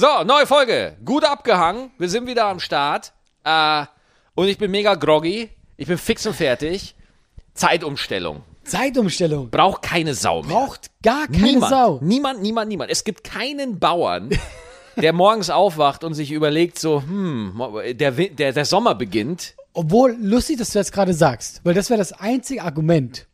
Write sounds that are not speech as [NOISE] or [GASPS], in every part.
So, neue Folge. Gut abgehangen. Wir sind wieder am Start. Äh, und ich bin mega groggy. Ich bin fix und fertig. Zeitumstellung. Zeitumstellung. Braucht keine Sau mehr. Braucht gar keine niemand. Sau. Niemand, niemand, niemand. Es gibt keinen Bauern, der morgens aufwacht und sich überlegt so, hm, der, der, der Sommer beginnt. Obwohl, lustig, dass du das gerade sagst, weil das wäre das einzige Argument,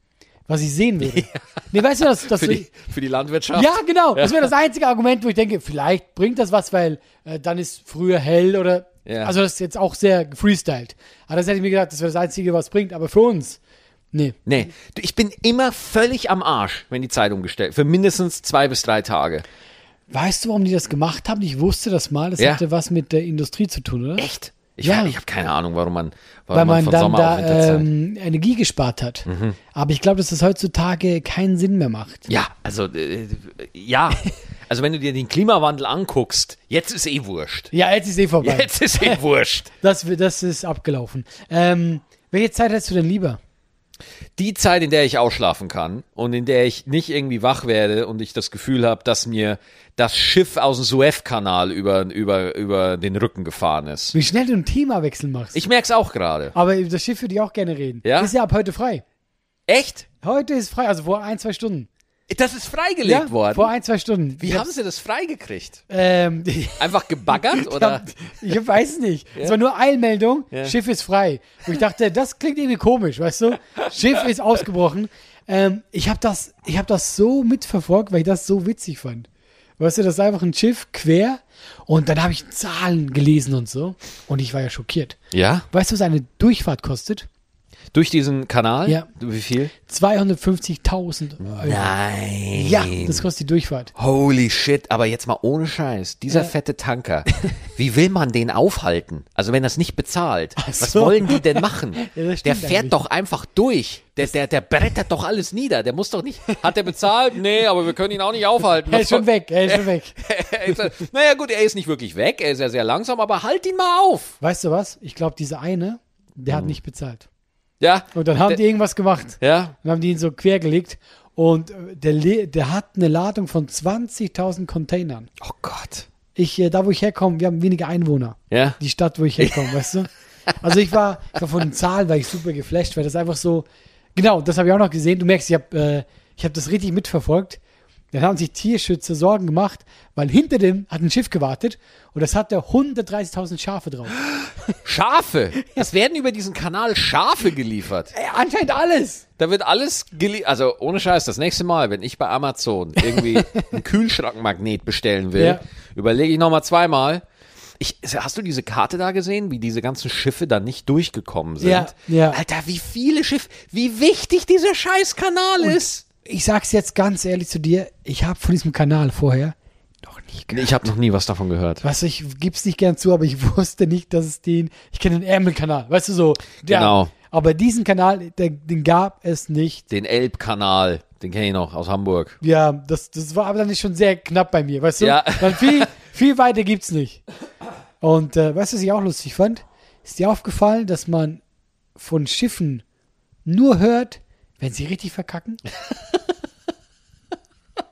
was ich sehen würde. [LAUGHS] Nee, weißt du, dass, dass Für die, für die Landwirtschaft. Ja, genau. Das wäre das einzige Argument, wo ich denke, vielleicht bringt das was, weil äh, dann ist früher hell oder. Ja. Also, das ist jetzt auch sehr gefreestylt. Aber das hätte ich mir gedacht, das wäre das Einzige, was bringt. Aber für uns, nee. Nee, ich bin immer völlig am Arsch, wenn die Zeit umgestellt Für mindestens zwei bis drei Tage. Weißt du, warum die das gemacht haben? Ich wusste das mal. Das Ja. hatte was mit der Industrie zu tun, oder? Echt? Ich, Ja. ich habe keine Ahnung, warum man, warum Weil man von dann Sommer da ähm, Energie gespart hat. Aber ich glaube, dass das heutzutage keinen Sinn mehr macht. ja, also äh, ja. [LAUGHS] Also wenn du dir den Klimawandel anguckst, jetzt ist eh wurscht. Ja, jetzt ist eh vorbei. Jetzt ist eh wurscht. [LAUGHS] Das, das ist abgelaufen. Ähm, welche Zeit hättest du denn lieber? Die Zeit, in der ich ausschlafen kann und in der ich nicht irgendwie wach werde und ich das Gefühl habe, dass mir das Schiff aus dem Suezkanal über, über, über den Rücken gefahren ist. Wie schnell du einen Themawechsel machst. Ich merk's auch gerade. Aber über das Schiff würde ich auch gerne reden. Ja? Ist ja ab heute frei. Echt? Heute ist frei, also vor ein, zwei Stunden. Das ist freigelegt ja, worden. vor ein, zwei Stunden. Wie Ich haben sie das freigekriegt? Ähm, Einfach gebaggert [LAUGHS] oder? ich weiß nicht. Es war nur Eilmeldung, Ja. Schiff ist frei. Und ich dachte, das klingt irgendwie komisch, weißt du? Schiff ist ausgebrochen. Ähm, ich habe das, ich hab das so mitverfolgt, weil ich das so witzig fand. Weißt du, das ist einfach ein Schiff quer und dann habe ich Zahlen gelesen und so. Und ich war ja schockiert. Ja. Weißt du, was eine Durchfahrt kostet? Durch diesen Kanal? Ja. Wie viel? 250.000 Euro. Nein. Ja, das kostet die Durchfahrt. Holy shit, aber jetzt mal ohne Scheiß. Dieser fette Tanker. [LAUGHS] Wie will man den aufhalten? Also wenn er es nicht bezahlt. Was so. wollen die denn machen? [LAUGHS] Ja, das der fährt eigentlich. doch einfach durch. Der, der, der brettert doch alles nieder. Der muss doch nicht. Hat der bezahlt? Nee, aber wir können ihn auch nicht aufhalten. Er Was ist schon weg, er ist schon weg. [LAUGHS] Er naja, gut, er ist nicht wirklich weg. Er ist ja sehr langsam, aber halt ihn mal auf. Weißt du was? Ich glaube, dieser eine, der hat nicht bezahlt. Ja. Und dann haben Der- die irgendwas gemacht. Ja. Dann haben die ihn so quergelegt. Und äh, der, der hat eine Ladung von 20.000 Containern. Oh Gott. Ich, äh, da wo ich herkomme, wir haben wenige Einwohner. Ja. Die Stadt, wo ich herkomme, weißt du? Also ich war, ich war von den Zahlen, war ich super geflasht, weil das einfach so, genau, das habe ich auch noch gesehen. Du merkst, ich habe äh, ich hab das richtig mitverfolgt. Dann haben sich Tierschützer Sorgen gemacht, weil hinter dem hat ein Schiff gewartet und das hatte 130.000 Schafe drauf. [GASPS] Schafe. Es werden über diesen Kanal Schafe geliefert. Ey, anscheinend alles. Da wird alles geliefert. Also ohne Scheiß, das nächste Mal, wenn ich bei Amazon irgendwie [LAUGHS] einen Kühlschrankmagnet bestellen will, Ja. überlege ich nochmal zweimal. Ich, hast du diese Karte da gesehen, wie diese ganzen Schiffe da nicht durchgekommen sind? Ja, ja. Alter, wie viele Schiffe, wie wichtig dieser scheiß Kanal ist. Ich sag's jetzt ganz ehrlich zu dir, ich habe von diesem Kanal vorher noch nie gehört. Ich habe noch nie was davon gehört. Weißt du, ich gib's nicht gern zu, aber ich [LAUGHS] wusste nicht, dass es den, ich kenne den Ärmelkanal, weißt du so. Ja, Genau. Aber diesen Kanal, der, den gab es nicht. Den Elbkanal, den kenne ich noch aus Hamburg. Ja, das, das war aber dann schon sehr knapp bei mir, weißt du? Ja. Dann viel, viel weiter gibt's nicht. Und äh, weißt du, was ich auch lustig fand? Ist dir aufgefallen, dass man von Schiffen nur hört, wenn sie richtig verkacken?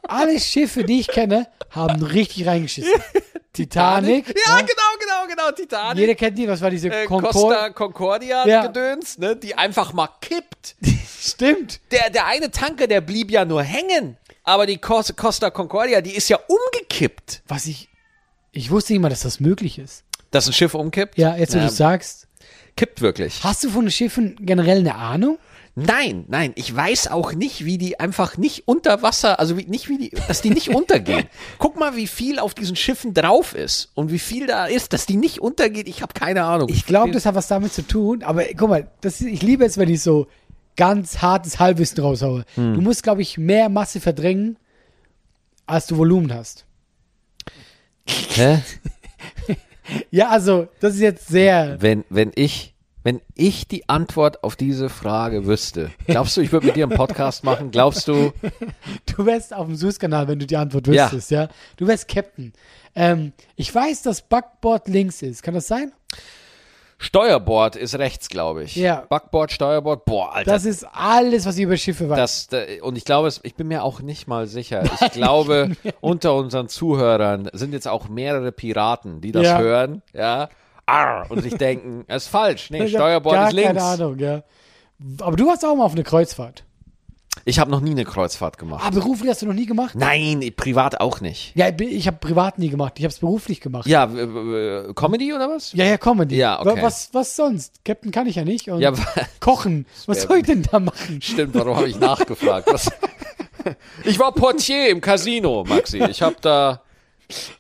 Alle Schiffe, die ich kenne, haben richtig reingeschissen. [LAUGHS] Titanic. Ja, genau, genau, genau. Titanic. Jeder kennt die, was war diese äh, Concorde? Costa Concordia Ja. Gedöns, ne, die einfach mal kippt. [LAUGHS] Stimmt. Der, der eine Tanker, der blieb ja nur hängen. Aber die Cos- Costa Concordia, die ist ja umgekippt. Was ich, ich wusste nicht mal, dass das möglich ist. Dass ein Schiff umkippt? Ja, jetzt wo Ja, du sagst. Kippt wirklich. Hast du von Schiffen generell eine Ahnung? Nein, nein, ich weiß auch nicht, wie die einfach nicht unter Wasser, also wie, nicht wie die, dass die nicht untergehen. [LAUGHS] Guck mal, wie viel auf diesen Schiffen drauf ist und wie viel da ist, dass die nicht untergeht. Ich habe keine Ahnung. Ich glaube, das hat was damit zu tun, aber guck mal, das ich liebe es, wenn ich so ganz hartes Halbwissen raushaue. Hm. Du musst, glaube ich, mehr Masse verdrängen, als du Volumen hast. Hä? [LAUGHS] Ja, also, das ist jetzt sehr. Wenn, wenn ich, wenn ich die Antwort auf diese Frage wüsste, glaubst du, ich würde mit dir einen Podcast machen? Glaubst du, Du wärst auf dem Suezkanal, wenn du die Antwort Ja. wüsstest, ja? Du wärst Captain. Ähm, ich weiß, dass Backboard links ist. Kann das sein? Steuerbord ist rechts, glaube ich. Ja. Backbord, Steuerbord, boah, Alter. Das ist alles, was ich über Schiffe weiß. Das, da- und ich glaube, ich bin mir auch nicht mal sicher. [LAUGHS] Ich glaube, unter unseren Zuhörern sind jetzt auch mehrere Piraten, die das Ja. hören, ja, Arr, und sich denken, [LAUGHS] es ist falsch. Nee, Ich Steuerbord ist links. Keine Ahnung, ja. Aber du warst auch mal auf eine Kreuzfahrt. Ich habe noch nie eine Kreuzfahrt gemacht. Ah, beruflich hast du noch nie gemacht? Nein, privat auch nicht. Ja, ich habe privat nie gemacht. Ich habe es beruflich gemacht. Ja, äh, Comedy oder was? Ja, ja, Comedy. Ja, okay. Wa- Was, was sonst? Captain kann ich ja nicht. Und Ja, [LAUGHS] kochen. Was soll ich denn da machen? Stimmt, warum habe ich nachgefragt? [LAUGHS] Ich war Portier im Casino, Maxi. Ich habe da.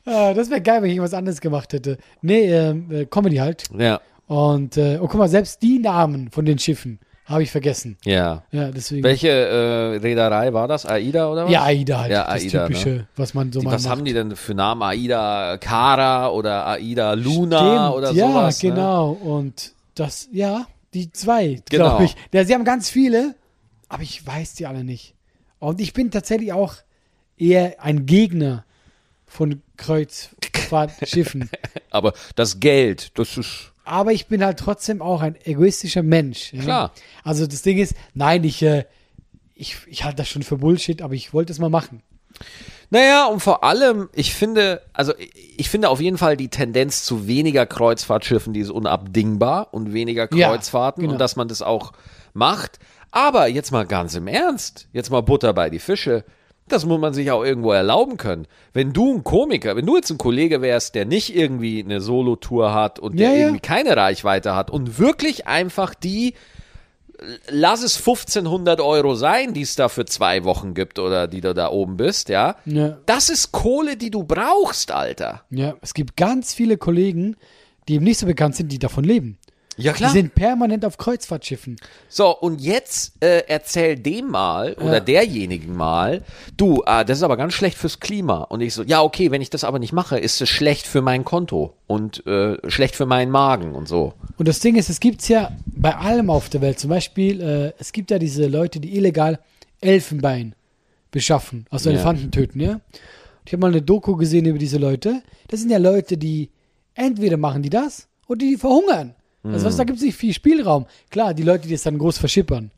Ah, das wäre geil, wenn ich irgendwas anderes gemacht hätte. Nee, ähm, äh, Comedy halt. Ja, Und, äh, oh, guck mal, selbst die Namen von den Schiffen habe ich vergessen. ja. Ja, deswegen. Welche äh, Reederei war das? AIDA oder was? Ja, AIDA halt. Ja, das AIDA, Typische, ne? was man so Die, mal was macht. haben die denn für Namen? AIDA Cara oder AIDA Luna Stimmt, oder ja, sowas? Ne? genau. Und das, ja, die zwei, Genau. glaube ich. Ja, sie haben ganz viele, aber ich weiß die alle nicht. Und ich bin tatsächlich auch eher ein Gegner von Kreuzfahrtschiffen. [LAUGHS] Aber das Geld, das ist. aber ich bin halt trotzdem auch ein egoistischer Mensch. Ja? Klar. Also das Ding ist, nein, ich, äh, ich, ich halte das schon für Bullshit, aber ich wollte es mal machen. Naja, und vor allem, ich finde, also ich finde auf jeden Fall die Tendenz zu weniger Kreuzfahrtschiffen, die ist unabdingbar und weniger Ja, Kreuzfahrten genau. und dass man das auch macht. Aber jetzt mal ganz im Ernst, jetzt mal Butter bei die Fische. Das muss man sich auch irgendwo erlauben können. Wenn du ein Komiker, wenn du jetzt ein Kollege wärst, der nicht irgendwie eine Solo-Tour hat und der Ja, ja. irgendwie keine Reichweite hat und wirklich einfach die, lass es 1500 Euro sein, die es da für zwei Wochen gibt oder die du da oben bist, ja. Ja. Das ist Kohle, die du brauchst, Alter. Ja, es gibt ganz viele Kollegen, die eben nicht so bekannt sind, die davon leben. Ja, Die sind permanent auf Kreuzfahrtschiffen. So, und jetzt äh, erzähl dem mal oder Ja. derjenigen mal, du, ah, das ist aber ganz schlecht fürs Klima. Und ich so, ja, okay, wenn ich das aber nicht mache, ist es schlecht für mein Konto und äh, schlecht für meinen Magen und so. Und das Ding ist, es gibt's ja bei allem auf der Welt. Zum Beispiel, äh, es gibt ja diese Leute, die illegal Elfenbein beschaffen, also Ja. Elefanten töten, ja. Ich habe mal eine Doku gesehen über diese Leute. Das sind ja Leute, die entweder machen die das oder die verhungern. Also was, da gibt's nicht viel Spielraum. Klar, die Leute, die es dann groß verschippern,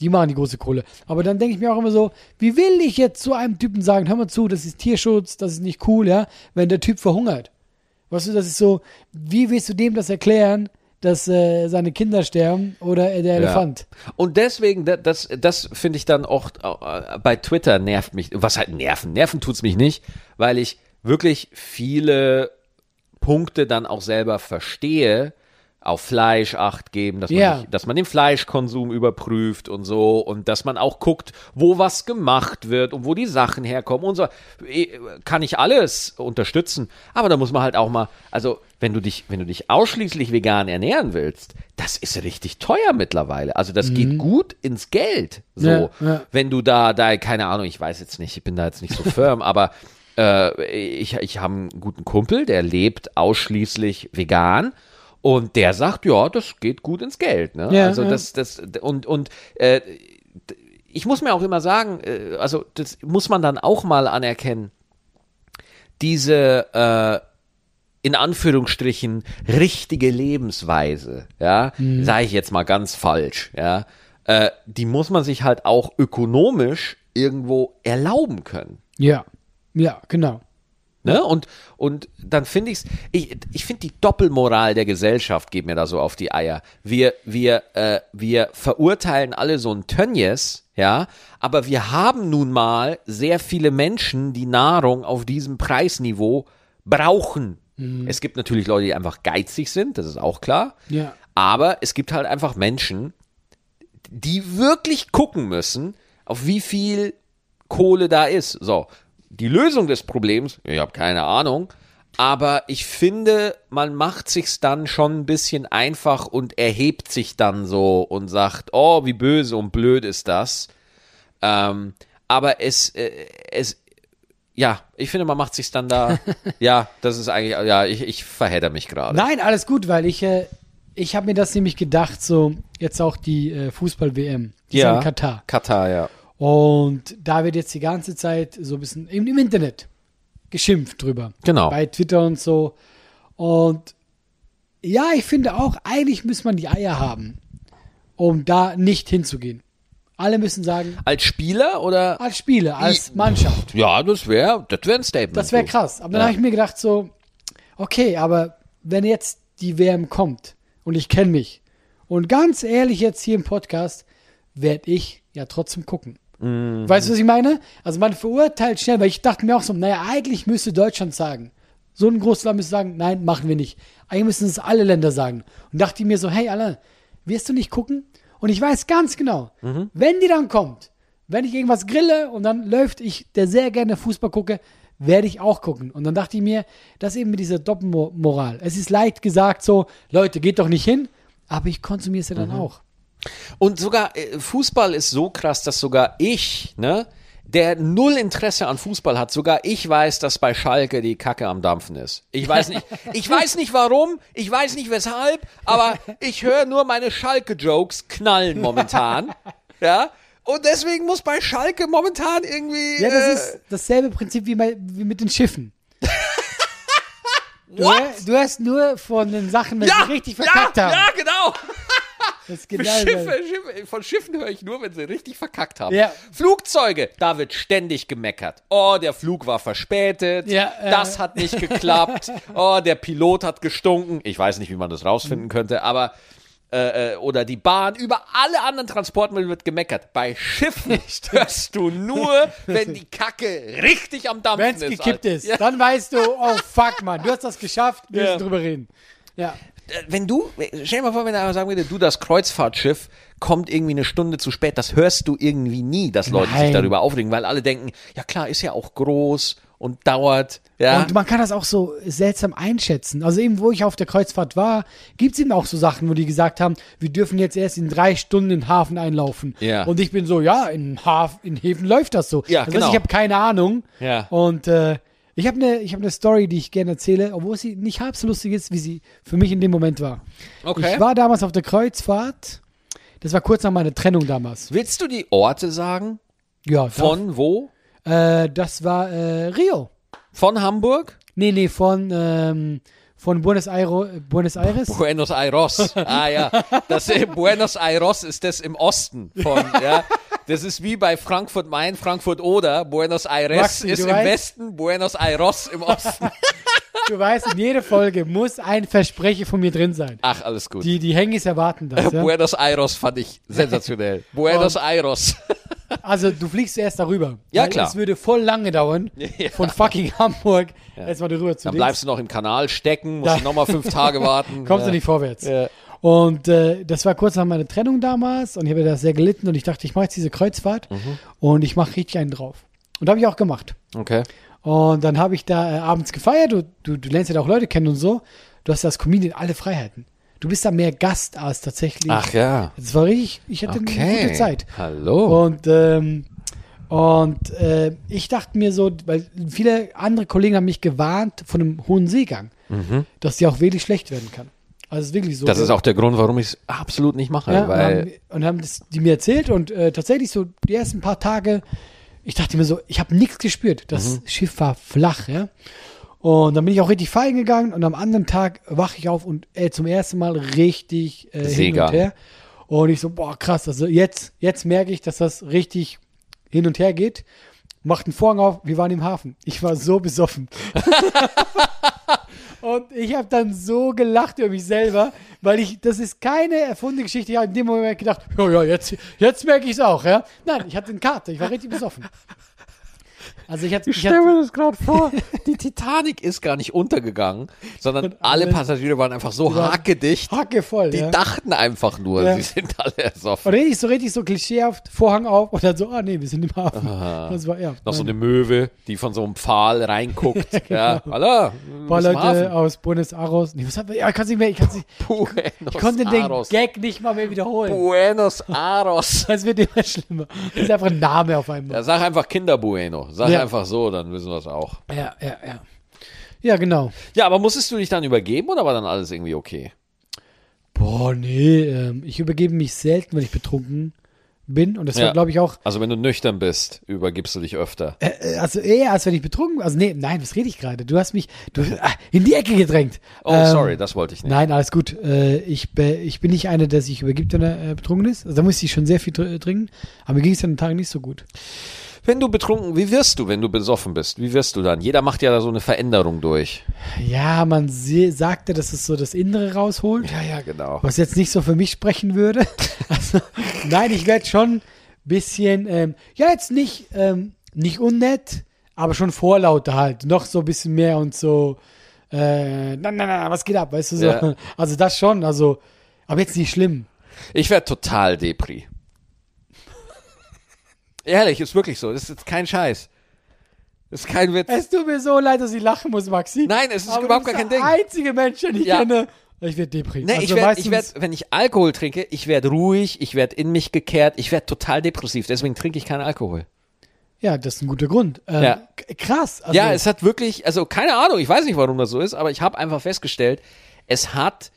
die machen die große Kohle. Aber dann denke ich mir auch immer so, wie will ich jetzt zu einem Typen sagen, hör mal zu, das ist Tierschutz, das ist nicht cool, ja, wenn der Typ verhungert. Weißt du, das ist so, wie willst du dem das erklären, dass äh, seine Kinder sterben oder äh, der Elefant? Und deswegen, da- das, das finde ich dann auch äh, bei Twitter nervt mich. Was halt nerven? Nerven tut's mich nicht, weil ich wirklich viele Punkte dann auch selber verstehe, auf Fleisch Acht geben, dass man, nicht, dass man den Fleischkonsum überprüft und so und dass man auch guckt, wo was gemacht wird und wo die Sachen herkommen und so. Eh, Kann ich alles unterstützen, aber da muss man halt auch mal, also wenn du dich, wenn du dich ausschließlich vegan ernähren willst, das ist richtig teuer mittlerweile. Also das geht gut ins Geld. So, Ja, ja. wenn du da, da, keine Ahnung, ich weiß jetzt nicht, ich bin da jetzt nicht so firm, [LAUGHS] aber äh, ich, ich habe einen guten Kumpel, der lebt ausschließlich vegan. Und der sagt, ja, das geht gut ins Geld. Ne? Ja, also ja. das, das, und, und äh, ich muss mir auch immer sagen, äh, also das muss man dann auch mal anerkennen, diese äh, in Anführungsstrichen richtige Lebensweise, ja, Mhm. sage ich jetzt mal ganz falsch, ja, äh, die muss man sich halt auch ökonomisch irgendwo erlauben können. Ja, ja, genau. Ne? Und, und dann finde ich's, ich, ich finde die Doppelmoral der Gesellschaft geht mir da so auf die Eier. Wir, wir, äh, wir verurteilen alle so ein Tönnies, ja, aber wir haben nun mal sehr viele Menschen, die Nahrung auf diesem Preisniveau brauchen. Es gibt natürlich Leute, die einfach geizig sind, das ist auch klar. Ja. Aber es gibt halt einfach Menschen, die wirklich gucken müssen, auf wie viel Kohle da ist. So, die Lösung des Problems, ich habe keine Ahnung, aber ich finde, man macht sich's dann schon ein bisschen einfach und erhebt sich dann so und sagt, oh, wie böse und blöd ist das. Ähm, aber es, äh, es, ja, ich finde, man macht sich's dann da, [LAUGHS] ja, das ist eigentlich, ja, ich, ich verhedder mich gerade. Nein, alles gut, weil ich, äh, ich habe mir das nämlich gedacht, so jetzt auch die äh, Fußball-WM, die ja in Katar. Katar, ja. Und da wird jetzt die ganze Zeit so ein bisschen im, im Internet geschimpft drüber. Genau. Bei Twitter und so. Und ja, ich finde auch, eigentlich muss man die Eier haben, um da nicht hinzugehen. Alle müssen sagen, Als Spieler oder? als Spieler, als Mannschaft. Ja, das wäre, das wäre ein Statement. Das wäre krass. Aber dann Ja. habe ich mir gedacht so, okay, aber wenn jetzt die WM kommt und ich kenne mich und ganz ehrlich jetzt hier im Podcast, werde ich ja trotzdem gucken. Mhm. Weißt du, was ich meine? Also man verurteilt schnell, weil ich dachte mir auch so, naja, eigentlich müsste Deutschland sagen. So ein großes Land müsste sagen, nein, machen wir nicht. Eigentlich müssen es alle Länder sagen. Und dachte ich mir so, hey, Alain, wirst du nicht gucken? Und ich weiß ganz genau, Mhm. wenn die dann kommt, wenn ich irgendwas grille und dann läuft ich, der sehr gerne Fußball gucke, werde ich auch gucken. Und dann dachte ich mir, das eben mit dieser Doppelmoral. Es ist leicht gesagt so, Leute, geht doch nicht hin, aber ich konsumiere es ja Mhm. dann auch. Und sogar äh, Fußball ist so krass, dass sogar ich, ne, der null Interesse an Fußball hat, sogar ich weiß, dass bei Schalke die Kacke am Dampfen ist. Ich weiß nicht, [LAUGHS] ich weiß nicht warum, ich weiß nicht weshalb, aber ich höre nur meine Schalke-Jokes knallen momentan. [LAUGHS] Ja. Und deswegen muss bei Schalke momentan irgendwie. Ja, das äh, ist dasselbe Prinzip wie, bei, wie mit den Schiffen. [LAUGHS] Du, du hast nur von den Sachen, wenn ja, sie richtig verkackt ja, haben. Ja, genau. Das ist genau Schiffe. Schiffe, von Schiffen höre ich nur, wenn sie richtig verkackt haben. Ja. Flugzeuge, da wird ständig gemeckert. Oh, der Flug war verspätet. Ja, äh. das hat nicht geklappt. [LAUGHS] Oh, der Pilot hat gestunken. Ich weiß nicht, wie man das rausfinden könnte, aber äh, äh, oder die Bahn, über alle anderen Transportmittel wird gemeckert. Bei Schiffen [LAUGHS] hörst du nur, wenn die Kacke richtig am Dampfen Wenn es ist. gekippt Alter. ist, Ja. dann weißt du, oh fuck, Mann, du hast das geschafft, wir Ja. müssen drüber reden. Ja. Äh, wenn du, stell dir mal vor, wenn einer sagen würde, du, das Kreuzfahrtschiff kommt irgendwie eine Stunde zu spät, das hörst du irgendwie nie, dass Leute sich Nein. darüber aufregen, weil alle denken, ja klar, ist ja auch groß und dauert, ja. Und man kann das auch so seltsam einschätzen. Also eben, wo ich auf der Kreuzfahrt war, gibt es eben auch so Sachen, wo die gesagt haben, wir dürfen jetzt erst in drei Stunden in den Hafen einlaufen. Ja. Und ich bin so, ja, in, Haf in Häfen läuft das so. Ja, das genau. ich habe keine Ahnung. Ja. Und äh, ich habe eine hab ne Story, die ich gerne erzähle, obwohl sie nicht halb so lustig ist, wie sie für mich in dem Moment war. Okay. Ich war damals auf der Kreuzfahrt. Das war kurz nach meiner Trennung damals. Willst du die Orte sagen? Ja, Von wo? Äh, das war äh, Rio. Von Hamburg? Nee, nee, von, ähm, von Buenos Aires. Buenos Aires? Buenos Aires. Ah ja, das äh, Buenos Aires ist das im Osten von, [LAUGHS] ja. Das ist wie bei Frankfurt Main, Frankfurt Oder. Buenos Aires Maxi, ist im weißt- Westen, Buenos Aires im Osten. [LAUGHS] Du weißt, in jeder Folge muss ein Versprecher von mir drin sein. Ach, alles gut. Die, die Hengis erwarten das. Ja? Buenos Aires fand ich sensationell. [LAUGHS] Buenos Aires. [LAUGHS] Also du fliegst erst darüber. Ja, klar. Es würde voll lange dauern, Ja. von fucking Hamburg erstmal darüber zu Dann bleibst du noch im Kanal stecken, musst Da- du nochmal fünf Tage warten. Kommst ja. du nicht vorwärts. Ja. Und äh, das war kurz nach meiner Trennung damals und ich habe da sehr gelitten und ich dachte, ich mache jetzt diese Kreuzfahrt Mhm. und ich mache richtig einen drauf. Und habe ich auch gemacht. Okay. Und dann habe ich da äh, abends gefeiert. Du, du, du lernst ja auch Leute kennen und so. Du hast als Comedian alle Freiheiten. Du bist da mehr Gast als tatsächlich. Ach ja. Das war richtig, ich hatte Okay. eine gute Zeit. Hallo. Und, ähm, und äh, ich dachte mir so, weil viele andere Kollegen haben mich gewarnt von einem hohen Seegang, dass die auch wirklich schlecht werden kann. Also ist wirklich so. Das ist auch der Grund, warum ich es absolut nicht mache, ja, und weil haben, und haben das, die mir erzählt und äh, tatsächlich so die ersten paar Tage, ich dachte mir so, ich habe nichts gespürt. Das Mhm. Schiff war flach, ja. Und dann bin ich auch richtig feiern gegangen und am anderen Tag wache ich auf und äh, zum ersten Mal richtig äh, hin und her. Und ich so, boah, krass, also jetzt, jetzt merke ich, dass das richtig hin und her geht. Macht einen Vorhang auf, wir waren im Hafen. Ich war so besoffen. [LAUGHS] Und ich habe dann so gelacht über mich selber, weil ich, das ist keine erfundene Geschichte. Ich habe in dem Moment gedacht, ja, ja, jetzt, jetzt merke ich es auch, ja. Nein, ich hatte eine Karte, ich war richtig besoffen. Also ich hatte, ich hatte das gerade vor. [LAUGHS] Die Titanic ist gar nicht untergegangen, sondern Und alle Passagiere waren einfach so hakedicht. Hacke voll, Die ja. dachten einfach nur, Ja. sie sind alle Und ersoffen. richtig so, richtig so klischeehaft, Vorhang auf und dann so, ah nee, wir sind im Hafen. Das war, ja. Noch so eine Möwe, die von so einem Pfahl reinguckt. [LAUGHS] ja, hallo. paar wir Leute aus Buenos Aires. Nee, was hat, ja, ich kann nicht mehr, ich, nicht, [LAUGHS] Buenos ich konnte den Aires. Gag nicht mal mehr wiederholen. Buenos Aires. Das wird immer schlimmer. Das ist einfach ein Name auf einmal. Ja, sag einfach Kinder Bueno. Sag Ja. einfach so, dann wissen wir es auch. Ja, ja, ja. Ja, genau. Ja, aber musstest du dich dann übergeben oder war dann alles irgendwie okay? Boah, nee, ähm, ich übergebe mich selten, wenn ich betrunken bin. Und das Ja. war, glaube ich, auch, Also wenn du nüchtern bist, übergibst du dich öfter. äh, also eher, als wenn ich betrunken Also nee, nein, was rede ich gerade? Du hast mich du, ah, in die Ecke gedrängt. Oh, Ähm, sorry, das wollte ich nicht. Nein, alles gut. Äh, ich, ich bin nicht einer, der sich übergibt, wenn er äh, betrunken ist. Also da muss ich schon sehr viel tr trinken. Aber mir ging es an den Tagen nicht so gut. Wenn du betrunken, wie wirst du, wenn du besoffen bist? Wie wirst du dann? Jeder macht ja da so eine Veränderung durch. Ja, man sagte, dass es so das Innere rausholt. Ja, ja, genau. Was jetzt nicht so für mich sprechen würde. [LAUGHS] Also, nein, ich werde schon ein bisschen, ähm, ja, jetzt nicht, ähm, nicht unnett, aber schon vorlauter halt. Noch so ein bisschen mehr und so, äh, na, na, na, was geht ab, weißt du so. Ja. Also das schon, also, aber jetzt nicht schlimm. Ich werde total Depri. Ehrlich, ist wirklich so. Das ist jetzt kein Scheiß. Das ist kein Witz. Es tut mir so leid, dass ich lachen muss, Maxi. Nein, es ist aber überhaupt gar kein der Ding. einzige Mensch, den ich Ja. kenne. Ich werde deprimiert. Nee, also ich werde, ich werd, wenn ich Alkohol trinke, ich werde ruhig, ich werde in mich gekehrt, ich werde total depressiv. Deswegen trinke ich keinen Alkohol. ja, das ist ein guter Grund. Ähm, Ja. Krass. Also, ja, es hat wirklich, also keine Ahnung, ich weiß nicht, warum das so ist, aber ich habe einfach festgestellt, es hat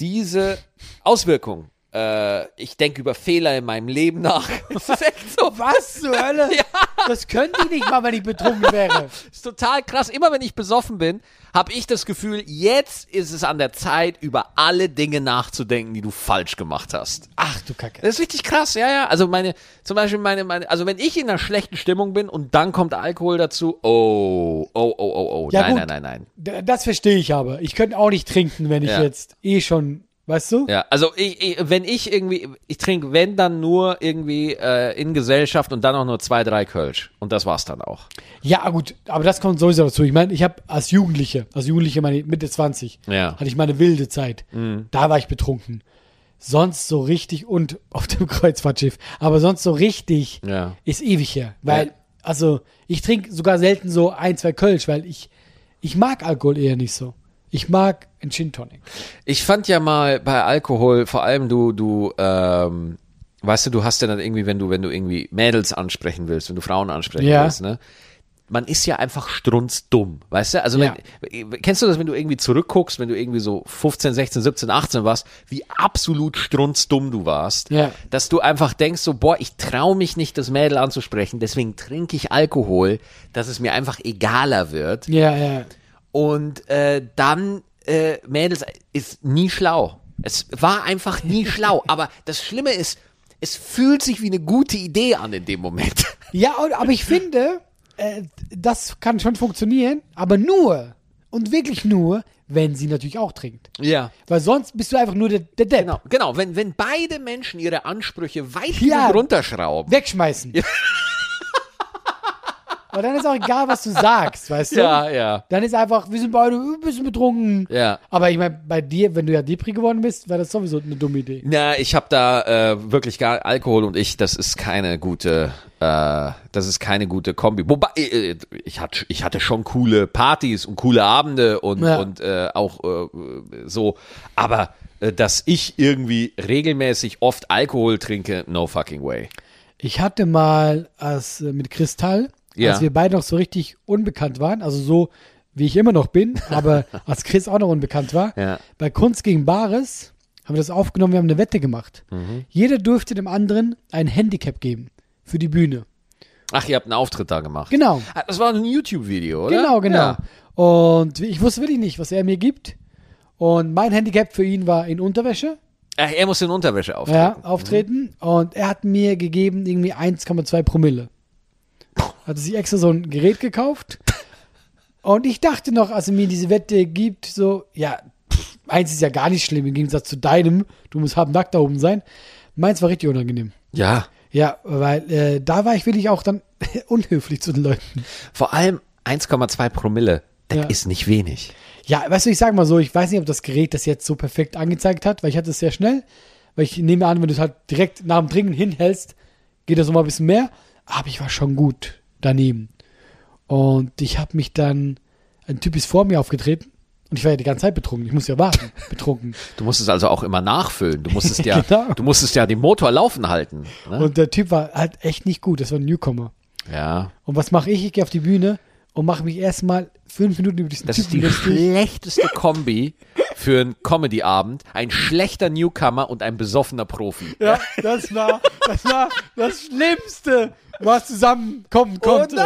diese Auswirkung. Äh, ich denke über Fehler in meinem Leben nach. [LAUGHS] Es ist echt so. was zur Hölle? [LAUGHS] Ja. Das könnte ich nicht mal, wenn ich betrunken wäre. [LAUGHS] ist total krass. Immer wenn ich besoffen bin, habe ich das Gefühl, jetzt ist es an der Zeit, über alle Dinge nachzudenken, die du falsch gemacht hast. Ach du Kacke. Das ist richtig krass, ja, ja. Also meine, zum Beispiel meine, meine, also wenn ich in einer schlechten Stimmung bin und dann kommt Alkohol dazu, oh, oh, oh, oh, oh, Ja, nein, gut. nein, nein, nein. Das verstehe ich aber. Ich könnte auch nicht trinken, wenn ich Ja. jetzt eh schon, weißt du? Ja, also ich, ich, wenn ich irgendwie, ich trinke, wenn dann nur irgendwie äh, in Gesellschaft und dann auch nur zwei, drei Kölsch. Und das war's dann auch. Ja, gut, aber das kommt sowieso dazu. Ich meine, ich habe als Jugendliche, als Jugendliche meine Mitte 20, Ja. hatte ich meine wilde Zeit. Da war ich betrunken. Sonst so richtig und [LAUGHS] auf dem Kreuzfahrtschiff, aber sonst so richtig Ja. ist ewig her. Weil, Ja. also, ich trinke sogar selten so ein, zwei Kölsch, weil ich, ich mag Alkohol eher nicht so. Ich mag einen Gin Tonic. Ich fand ja mal bei Alkohol, vor allem du, du, ähm, weißt du, du hast ja dann irgendwie, wenn du, wenn du irgendwie Mädels ansprechen willst, wenn du Frauen ansprechen Ja. willst, ne? Man ist ja einfach strunzdumm, weißt du? Also Ja. wenn, kennst du das, wenn du irgendwie zurückguckst, wenn du irgendwie so 15, 16, 17, 18 warst, wie absolut strunzdumm du warst, Ja. dass du einfach denkst so, boah, ich traue mich nicht, das Mädel anzusprechen, deswegen trinke ich Alkohol, dass es mir einfach egaler wird. Ja, ja. Und äh, dann, äh, Mädels, ist nie schlau. Es war einfach nie [LAUGHS] schlau. Aber das Schlimme ist, es fühlt sich wie eine gute Idee an in dem Moment. [LAUGHS] Ja, aber ich finde, äh, das kann schon funktionieren, aber nur und wirklich nur, wenn sie natürlich auch trinkt. Ja. Weil sonst bist du einfach nur der, der Depp. Genau, genau. Wenn, wenn beide Menschen ihre Ansprüche weit Ja. runterschrauben. Wegschmeißen. [LAUGHS] Aber dann ist auch egal, was du sagst, weißt du? Ja, ja. Dann ist einfach, wir sind beide ein bisschen betrunken. Ja. Aber ich meine, bei dir, wenn du ja Depri geworden bist, wäre das sowieso eine dumme Idee. Na, ich habe da äh, wirklich gar Alkohol und ich, das ist keine gute, äh, das ist keine gute Kombi. Wobei äh, ich hatte, ich hatte schon coole Partys und coole Abende und Ja. und äh, auch äh, so, aber äh, dass ich irgendwie regelmäßig oft Alkohol trinke, no fucking way. Ich hatte mal als, äh, mit Kristall, Ja. als wir beide noch so richtig unbekannt waren, also so wie ich immer noch bin, aber [LAUGHS] als Chris auch noch unbekannt war, Ja. bei Kunst gegen Bares haben wir das aufgenommen, wir haben eine Wette gemacht. Mhm. Jeder durfte dem anderen ein Handicap geben für die Bühne. Ach, ihr habt einen Auftritt da gemacht. Genau. Ah, Das war ein YouTube-Video, oder? Genau, genau. Ja. Und ich wusste wirklich nicht, was er mir gibt. Und mein Handicap für ihn war in Unterwäsche Ach, er muss in Unterwäsche auftreten. ja, auftreten. Und er hat mir gegeben irgendwie 1,2 Promille. Hat sich extra so ein Gerät gekauft. Und ich dachte noch, als er mir diese Wette gibt, so, ja, pff, eins ist ja gar nicht schlimm im Gegensatz zu deinem. Du musst haben nackt da oben sein. Meins war richtig unangenehm. Ja. Ja, weil äh, da war ich wirklich auch dann [LAUGHS] unhöflich zu den Leuten. Vor allem 1,2 Promille. Das Ja. ist nicht wenig. Ja, weißt du, ich sag mal so, ich weiß nicht, ob das Gerät das jetzt so perfekt angezeigt hat, weil ich hatte es sehr schnell. Weil ich nehme an, wenn du es halt direkt nach dem Trinken hinhältst, geht das nochmal ein bisschen mehr. Aber ich war schon gut daneben. Und ich habe mich dann, ein Typ ist vor mir aufgetreten und ich war ja die ganze Zeit betrunken. Ich musste ja warten, [LAUGHS] betrunken. Du musstest also auch immer nachfüllen. Du musstest [LAUGHS] ja, Genau. du musstest ja den Motor laufen halten. Ne? Und der Typ war halt echt nicht gut. Das war ein Newcomer. Ja. Und was mache ich? Ich gehe auf die Bühne und mache mich erstmal fünf Minuten über diesen Das ist Typen die lustig. schlechteste Kombi für einen Comedy-Abend. Ein schlechter Newcomer und ein besoffener Profi. Ja, das war, das war das Schlimmste, was zusammenkommen konnte.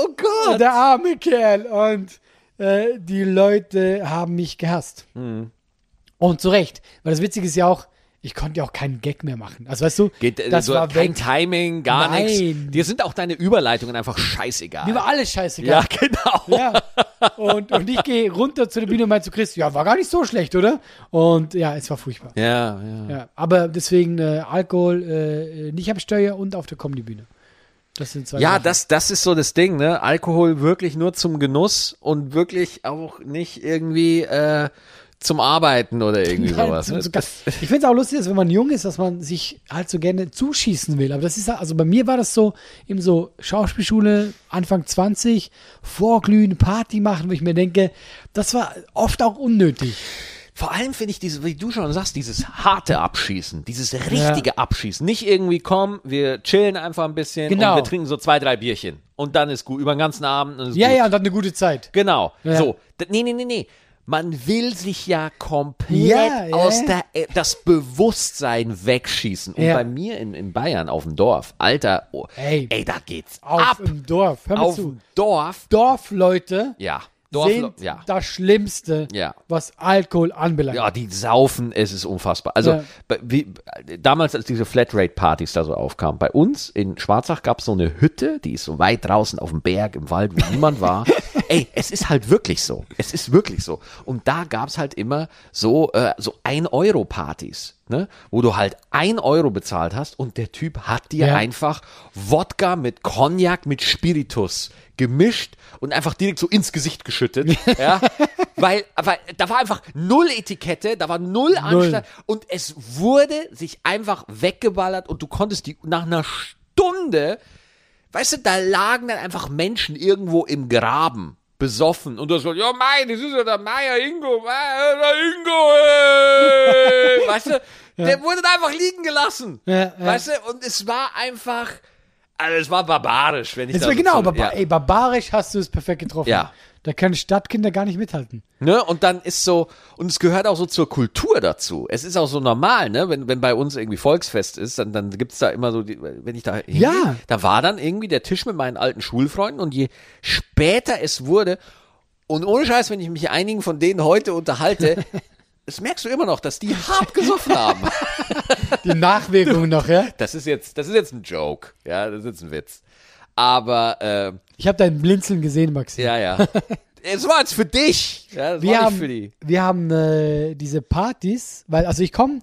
oh Gott! Der arme Kerl. Und äh, die Leute haben mich gehasst. Mhm. Und zu Recht. Weil das Witzige ist ja auch, ich konnte ja auch keinen Gag mehr machen. Also weißt du, Geht, äh, das so, war kein weg. Timing, gar Nein. nichts. Dir sind auch deine Überleitungen einfach scheißegal. Mir war alles scheißegal. ja, [LAUGHS] genau. Ja. Und, und ich gehe runter zu der Bühne und meinte zu Chris, ja, war gar nicht so schlecht, oder? Und ja, es war furchtbar. Ja, ja. Ja, aber deswegen äh, Alkohol äh, nicht am Steuer und auf der Comedy-Bühne. Das sind zwei Ja, Sachen. das, das ist so das Ding, ne? Alkohol wirklich nur zum Genuss und wirklich auch nicht irgendwie äh, zum Arbeiten oder irgendwie [LAUGHS] sowas. zum- Das, ich finde es auch lustig, dass wenn man jung ist, dass man sich halt so gerne zuschießen will. Aber das ist also bei mir war das so eben so Schauspielschule Anfang 20, vorglühen, Party machen, wo ich mir denke, das war oft auch unnötig. vor allem finde ich diese, wie du schon sagst, dieses harte Abschießen, dieses richtige Abschießen. Nicht irgendwie, komm, wir chillen einfach ein bisschen Genau. und wir trinken so zwei, drei Bierchen. Und dann ist gut, über den ganzen Abend. Ja, gut. ja, und dann eine gute Zeit. Genau. Ja. So. Nee, nee, nee, nee. Man will sich ja komplett Ja, ja. aus der, äh, das Bewusstsein wegschießen. Und Ja. bei mir in, in Bayern auf dem Dorf, Alter, oh, Ey. ey, da geht's Auf ab. im Dorf. Hör mal Auf zu. dem Dorf. Dorfleute Ja. Dorf, sind ja. das Schlimmste, Ja. was Alkohol anbelangt. Ja, die saufen, es ist unfassbar. Also, Ja. wie, damals, als diese Flatrate-Partys da so aufkamen, bei uns in Schwarzach gab es so eine Hütte, die ist so weit draußen auf dem Berg im Wald, wo niemand war. [LAUGHS] Ey, es ist halt wirklich so. Es ist wirklich so. Und da gab es halt immer so, äh, so 1-Euro-Partys. Ne, wo du halt ein Euro bezahlt hast und der Typ hat dir Ja. einfach Wodka mit Cognac mit Spiritus gemischt und einfach direkt so ins Gesicht geschüttet. [LAUGHS] ja, weil, weil da war einfach null Etikette, da war null Anstand und es wurde sich einfach weggeballert und du konntest die nach einer Stunde, weißt du, da lagen dann einfach Menschen irgendwo im Graben. Besoffen und du hast so, ja, mein, das ist ja der Meier Ingo, Meier, der Ingo, ey. [LAUGHS] weißt du, der wurde da einfach liegen gelassen, Ja, ja. weißt du, und es war einfach, also es war barbarisch, wenn ich Das so genau, zu- barba ja. ey, barbarisch hast du es perfekt getroffen. Ja. Da können Stadtkinder gar nicht mithalten. Ne? Und dann ist so, und es gehört auch so zur Kultur dazu. Es ist auch so normal, ne? Wenn, wenn bei uns irgendwie Volksfest ist, dann, dann gibt's da immer so, die, wenn ich da hingehe, Ja. da war dann irgendwie der Tisch mit meinen alten Schulfreunden und je später es wurde, und ohne Scheiß, wenn ich mich einigen von denen heute unterhalte, [LAUGHS] das merkst du immer noch, dass die hart gesoffen haben. Die Nachwirkungen noch, ja? Das ist jetzt, das ist jetzt ein Joke, ja, das ist jetzt ein Witz. Aber, äh, Ich habe dein Blinzeln gesehen, Maxi. ja, ja. Es war jetzt für dich. Ja, wir war haben, für die. wir haben äh, diese Partys, weil, also ich komme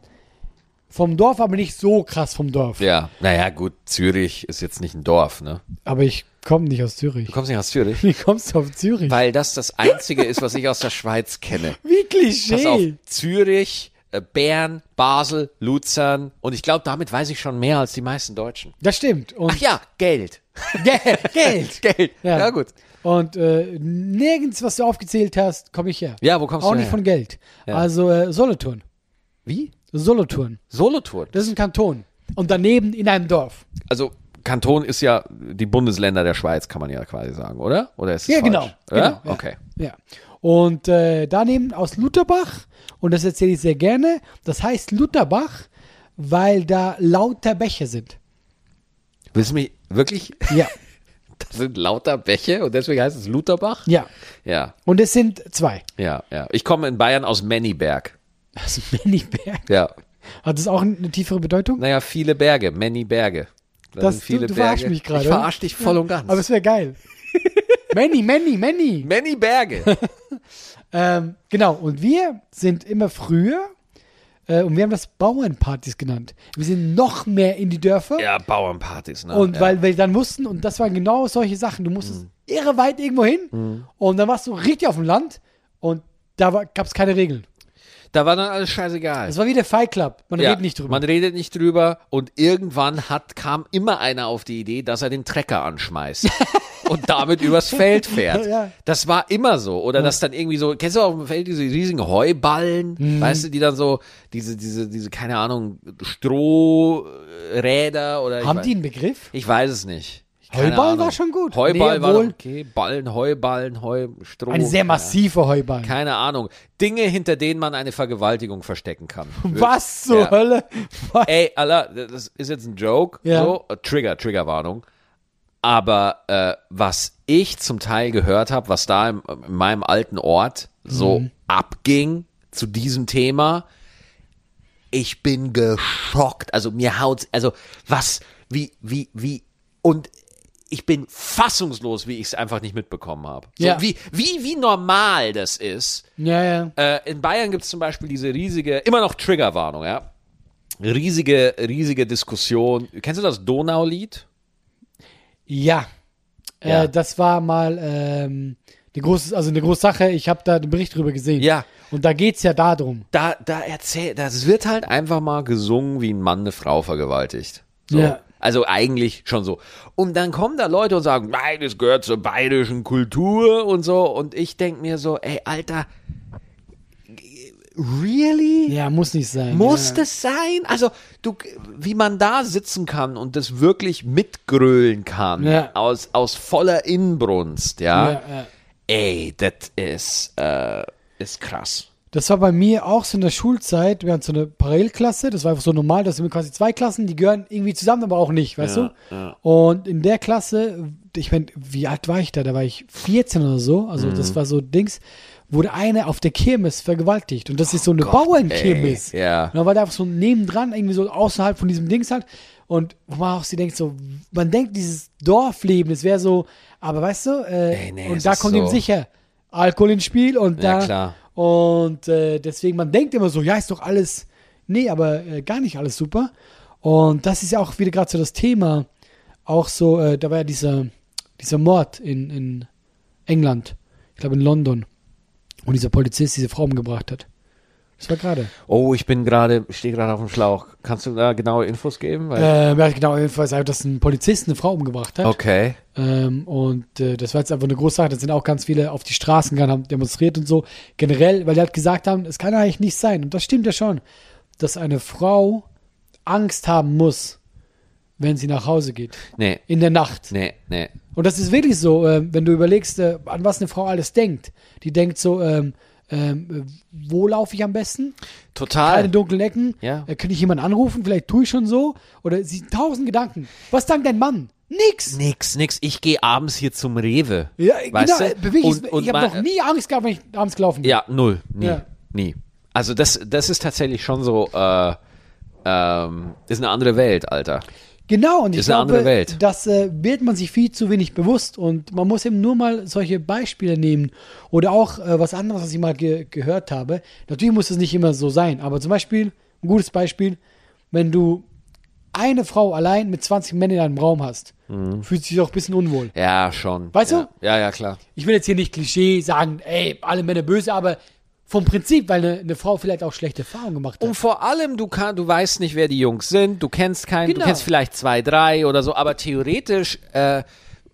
vom Dorf, aber nicht so krass vom Dorf. Ja, naja, gut, Zürich ist jetzt nicht ein Dorf, ne? Aber ich komme nicht aus Zürich. Du kommst nicht aus Zürich? Wie kommst du auf Zürich? Weil das das Einzige ist, was ich aus der Schweiz kenne. [LAUGHS] Wie Pass auf, Klischee. Zürich, Bern, Basel, Luzern und ich glaube, damit weiß ich schon mehr als die meisten Deutschen. Das stimmt. Und Ach ja, Geld. Geld. Geld. [LAUGHS] Geld. Ja. Ja, gut. Und äh, nirgends, was du aufgezählt hast, komme ich her. Ja, wo kommst Auch du nicht her? von Geld. Ja. Also äh, Solothurn. Wie? Solothurn. Solothurn. Das ist ein Kanton. Und daneben in einem Dorf. Also Kanton ist ja die Bundesländer der Schweiz, kann man ja quasi sagen, oder? Oder ist es Ja, falsch? genau. Ja? genau ja. Okay. Ja. Und äh, daneben aus Lutherbach, und das erzähle ich sehr gerne, das heißt Lutherbach, weil da lauter Bäche sind. Willst du mich wirklich? Ja, [LAUGHS] Das sind lauter Bäche und deswegen heißt es Lutherbach? ja. Ja, Und es sind zwei. ja, ja. Ich komme in Bayern aus Mennyberg. Das ist Mennyberg. Ja. Hat das auch eine tiefere Bedeutung? Naja, viele Berge, many Berge. Da Das, sind viele du, du Berge. verarschst mich gerade. Ich verarsch dich voll und ganz. Aber es wäre geil. Many, many, many. many Berge. [LAUGHS] Ähm, genau, und wir sind immer früher, äh, und wir haben das Bauernpartys genannt. Wir sind noch mehr in die Dörfer. ja, Bauernpartys, ne? Und ja. weil wir dann wussten, und das waren genau solche Sachen, du musstest irre weit irgendwo hin und dann warst du richtig auf dem Land und da gab es keine Regeln. Da war dann alles scheißegal. Das war wie der Fight Club, man ja, redet nicht drüber. Man redet nicht drüber und irgendwann hat, kam immer einer auf die Idee, dass er den Trecker anschmeißt [LAUGHS] und damit übers Feld fährt. Ja. Das war immer so. Oder dass dann irgendwie so, kennst du auf dem Feld diese riesigen Heuballen, Mhm. weißt du, die dann so, diese, diese, diese, keine Ahnung, Strohräder oder Haben die einen Begriff? Ich weiß es nicht. Heuballen war schon gut. Heuball Nee, war obwohl- okay. Ballen, Heuballen, Heu, Stroh. Eine sehr massive Heuballen. Keine Ahnung. Dinge, hinter denen man eine Vergewaltigung verstecken kann. [LAUGHS] Was zur Ja. Hölle? Was? Ey, Alter, das ist jetzt ein Joke. Ja. So, Trigger, Triggerwarnung. Aber äh, was ich zum Teil gehört habe, was da im, in meinem alten Ort so Mhm. abging zu diesem Thema, ich bin geschockt. Also mir haut's, also was, wie, wie, wie, und ich bin fassungslos, wie ich es einfach nicht mitbekommen habe. So, Ja. wie, wie, wie normal das ist. Ja, ja. Äh, in Bayern gibt es zum Beispiel diese riesige, immer noch Triggerwarnung, ja. Riesige, riesige Diskussion. Kennst du das Donaulied? Ja. Ja. Äh, das war mal ähm, eine große, also eine große Sache. Ich habe da einen Bericht drüber gesehen. Ja. Und da geht's ja darum. Da, da erzählt, das wird halt einfach mal gesungen, wie ein Mann eine Frau vergewaltigt. So. Ja. Also eigentlich schon so. Und dann kommen da Leute und sagen, nein, das gehört zur bayerischen Kultur und so. Und ich denk mir so, ey, Alter, really? Ja, muss nicht sein. Muss ja. das sein? Also, du, wie man da sitzen kann und das wirklich mitgrölen kann, Ja. aus, aus voller Inbrunst, ja. Ja, ja. Ey, das ist, äh, ist krass. Das war bei mir auch so in der Schulzeit. Wir hatten so eine Parallelklasse. Das war einfach so normal. Das sind quasi zwei Klassen, die gehören irgendwie zusammen, aber auch nicht, weißt Ja, du? ja. Und in der Klasse, ich meine, wie alt war ich da? Da war ich 14 oder so. Also Mhm. das war so Dings, wurde eine auf der Kirmes vergewaltigt. Und das ist so eine Gott, Bauernkirmes. ey, ja. Und dann war da einfach so nebendran, irgendwie so außerhalb von diesem Dings halt. Und wo man auch sie denkt, so, man denkt, dieses Dorfleben, das wäre so, aber weißt du, äh, Ey, nee, und da kommt so- eben sicher Alkohol ins Spiel und Ja, da. klar. Und äh, deswegen, man denkt immer so, ja, ist doch alles, nee, aber äh, gar nicht alles super. Und das ist ja auch wieder gerade so das Thema. Auch so, äh, da war ja dieser, dieser Mord in, in England, ich glaube in London, wo dieser Polizist diese Frau umgebracht hat. Das war gerade. Oh, ich bin gerade, ich stehe gerade auf dem Schlauch. Kannst du da genaue Infos geben? Weil, Äh, ja, genau, jedenfalls, also, dass ein Polizist eine Frau umgebracht hat. okay. Ähm, und äh, das war jetzt einfach eine große Sache. Da sind auch ganz viele auf die Straßen gegangen, haben demonstriert und so. Generell, weil die halt gesagt haben, es kann eigentlich nicht sein. Und das stimmt ja schon, dass eine Frau Angst haben muss, wenn sie nach Hause geht. Nee, In der Nacht. nee, nee. Und das ist wirklich so, äh, wenn du überlegst, äh, an was eine Frau alles denkt. Die denkt so, ähm, ähm, äh, wo laufe ich am besten? Total. Keine dunklen Ecken. Ja. Äh, könnte ich jemanden anrufen? Vielleicht tue ich schon so. Oder sie tausend Gedanken. Was denkt dein Mann? Nix. Nix, nix. Ich gehe abends hier zum Rewe. Ja, Weißt genau. du? Beweg ich Und- und ich habe noch nie Angst gehabt, wenn ich abends gelaufen bin. Ja, null. Nie. Ja. Nie. Also das, das ist tatsächlich schon so, äh, ähm, ist eine andere Welt, Alter. Genau, und ich Ist eine glaube, andere Welt. das äh, wird man sich viel zu wenig bewusst und man muss eben nur mal solche Beispiele nehmen oder auch äh, was anderes, was ich mal ge gehört habe. Natürlich muss es nicht immer so sein, aber zum Beispiel, ein gutes Beispiel, wenn du eine Frau allein mit 20 Männern in einem Raum hast, fühlt sich doch ein bisschen unwohl. Ja, schon. Weißt ja. du? Ja, ja, klar. Ich will jetzt hier nicht Klischee sagen, ey, alle Männer böse, aber vom Prinzip, weil eine, eine Frau vielleicht auch schlechte Erfahrungen gemacht hat. Und vor allem, du kann, du weißt nicht, wer die Jungs sind, du kennst keinen, Genau. du kennst vielleicht zwei, drei oder so, aber theoretisch äh,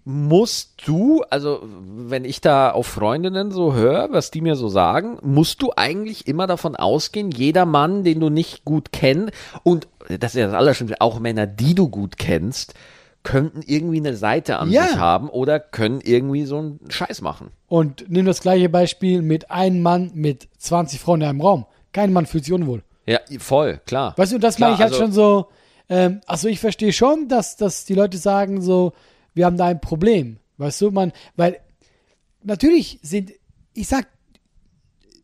musst du, also wenn ich da auf Freundinnen so höre, was die mir so sagen, musst du eigentlich immer davon ausgehen, jeder Mann, den du nicht gut kennst, und das ist ja das Allerschlimmste, auch Männer, die du gut kennst, könnten irgendwie eine Seite an Ja. sich haben oder können irgendwie so einen Scheiß machen. Und nimm das gleiche Beispiel mit einem Mann mit 20 Frauen in einem Raum. Kein Mann fühlt sich unwohl. Ja, voll, klar. Weißt du, das Klar, meine ich halt also- schon so. Ähm, also ich verstehe schon, dass, dass die Leute sagen so, wir haben da ein Problem. Weißt du, man, weil natürlich sind, ich sag,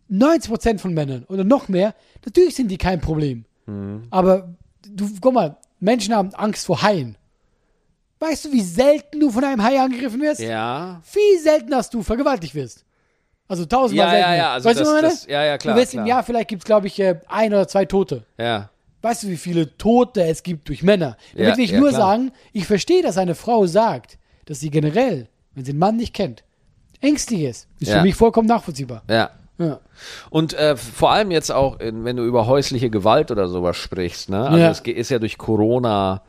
90% von Männern oder noch mehr, natürlich sind die kein Problem. Mhm. Aber du, guck mal, Menschen haben Angst vor Haien. Weißt du, wie selten du von einem Hai angegriffen wirst? Ja, Viel seltener, als du vergewaltigt wirst. Also tausendmal Ja, seltener. ja, ja, also weißt du, das- was ich meine? das- ja, ja, klar, Du wirst klar. im Jahr vielleicht gibt es, glaube ich, äh, ein oder zwei Tote. ja. Weißt du, wie viele Tote es gibt durch Männer? Damit Ja, will ich ja, nur klar. sagen, ich verstehe, dass eine Frau sagt, dass sie generell, wenn sie einen Mann nicht kennt, ängstlich ist. Ist Ja. für mich vollkommen nachvollziehbar. Ja. Ja. Und äh, vor allem jetzt auch, wenn du über häusliche Gewalt oder sowas sprichst, ne? Also Ja. es ist ja durch Corona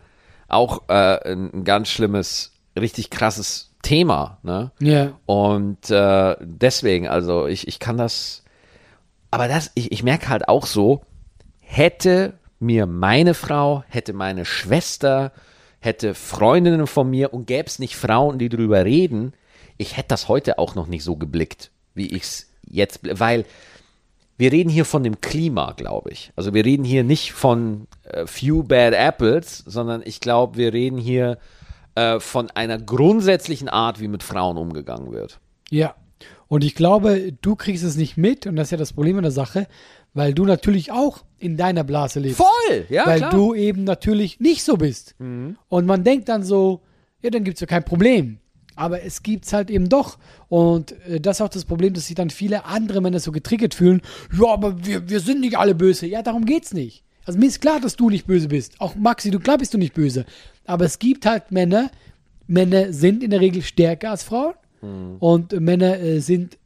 auch äh, ein, ganz schlimmes, richtig krasses Thema, ne? Ja. Und äh, deswegen, also ich, ich kann das, aber das, ich, ich merke halt auch so, hätte mir meine Frau, hätte meine Schwester, hätte Freundinnen von mir und gäbe es nicht Frauen, die drüber reden, ich hätte das heute auch noch nicht so geblickt, wie ich es jetzt, weil wir reden hier von dem Klima, glaube ich. Also wir reden hier nicht von äh, few bad apples, sondern ich glaube, wir reden hier äh, von einer grundsätzlichen Art, wie mit Frauen umgegangen wird. Ja. Und ich glaube, du kriegst es nicht mit und das ist ja das Problem in der Sache, weil du natürlich auch in deiner Blase lebst. Voll, ja, weil klar. du eben natürlich nicht so bist. Und man denkt dann so, ja, dann gibt es ja kein Problem. Aber es gibt es halt eben doch. Und äh, das ist auch das Problem, dass sich dann viele andere Männer so getriggert fühlen. Ja, aber wir, wir sind nicht alle böse. Ja, darum geht's nicht. Also mir ist klar, dass du nicht böse bist. Auch Maxi, du klar bist du nicht böse. Aber es gibt halt Männer, Männer sind in der Regel stärker als Frauen. Und äh, Männer äh, sind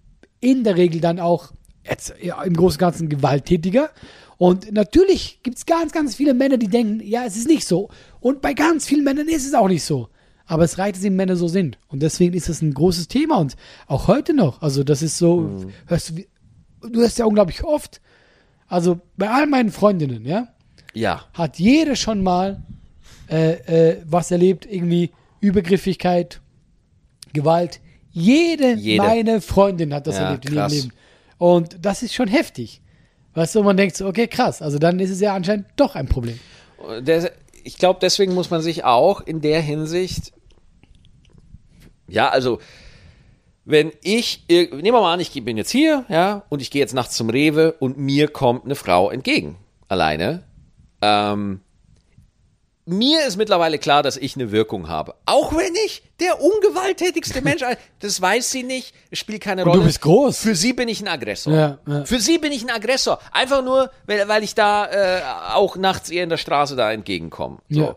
in der Regel dann auch jetzt, ja, im Großen und Ganzen gewalttätiger. Und natürlich gibt es ganz, ganz viele Männer, die denken, ja, es ist nicht so. Und bei ganz vielen Männern ist es auch nicht so. Aber es reicht, dass eben Männer so sind. Und deswegen ist das ein großes Thema. Und auch heute noch. Also, das ist so, hörst du, du hörst ja unglaublich oft. Also, bei all meinen Freundinnen, ja, Ja, hat jede schon mal äh, äh, was erlebt, irgendwie Übergriffigkeit, Gewalt. Jede, Jede. meine Freundin hat das Ja, erlebt in krass. ihrem Leben. Und das ist schon heftig. Weißt du, man denkt so, okay, krass, also dann ist es ja anscheinend doch ein Problem. ich glaube, deswegen muss man sich auch in der Hinsicht, ja, also, wenn ich, nehmen wir mal an, ich bin jetzt hier, ja, und ich gehe jetzt nachts zum Rewe und mir kommt eine Frau entgegen, alleine. Ähm, mir ist mittlerweile klar, dass ich eine Wirkung habe. Auch wenn ich der ungewalttätigste [LAUGHS] Mensch, das weiß sie nicht, spielt keine Und Rolle. du bist groß. Für sie bin ich ein Aggressor. Ja, ja. Für sie bin ich ein Aggressor. Einfach nur, weil, weil ich da äh, auch nachts ihr in der Straße da entgegenkomme. So. Ja.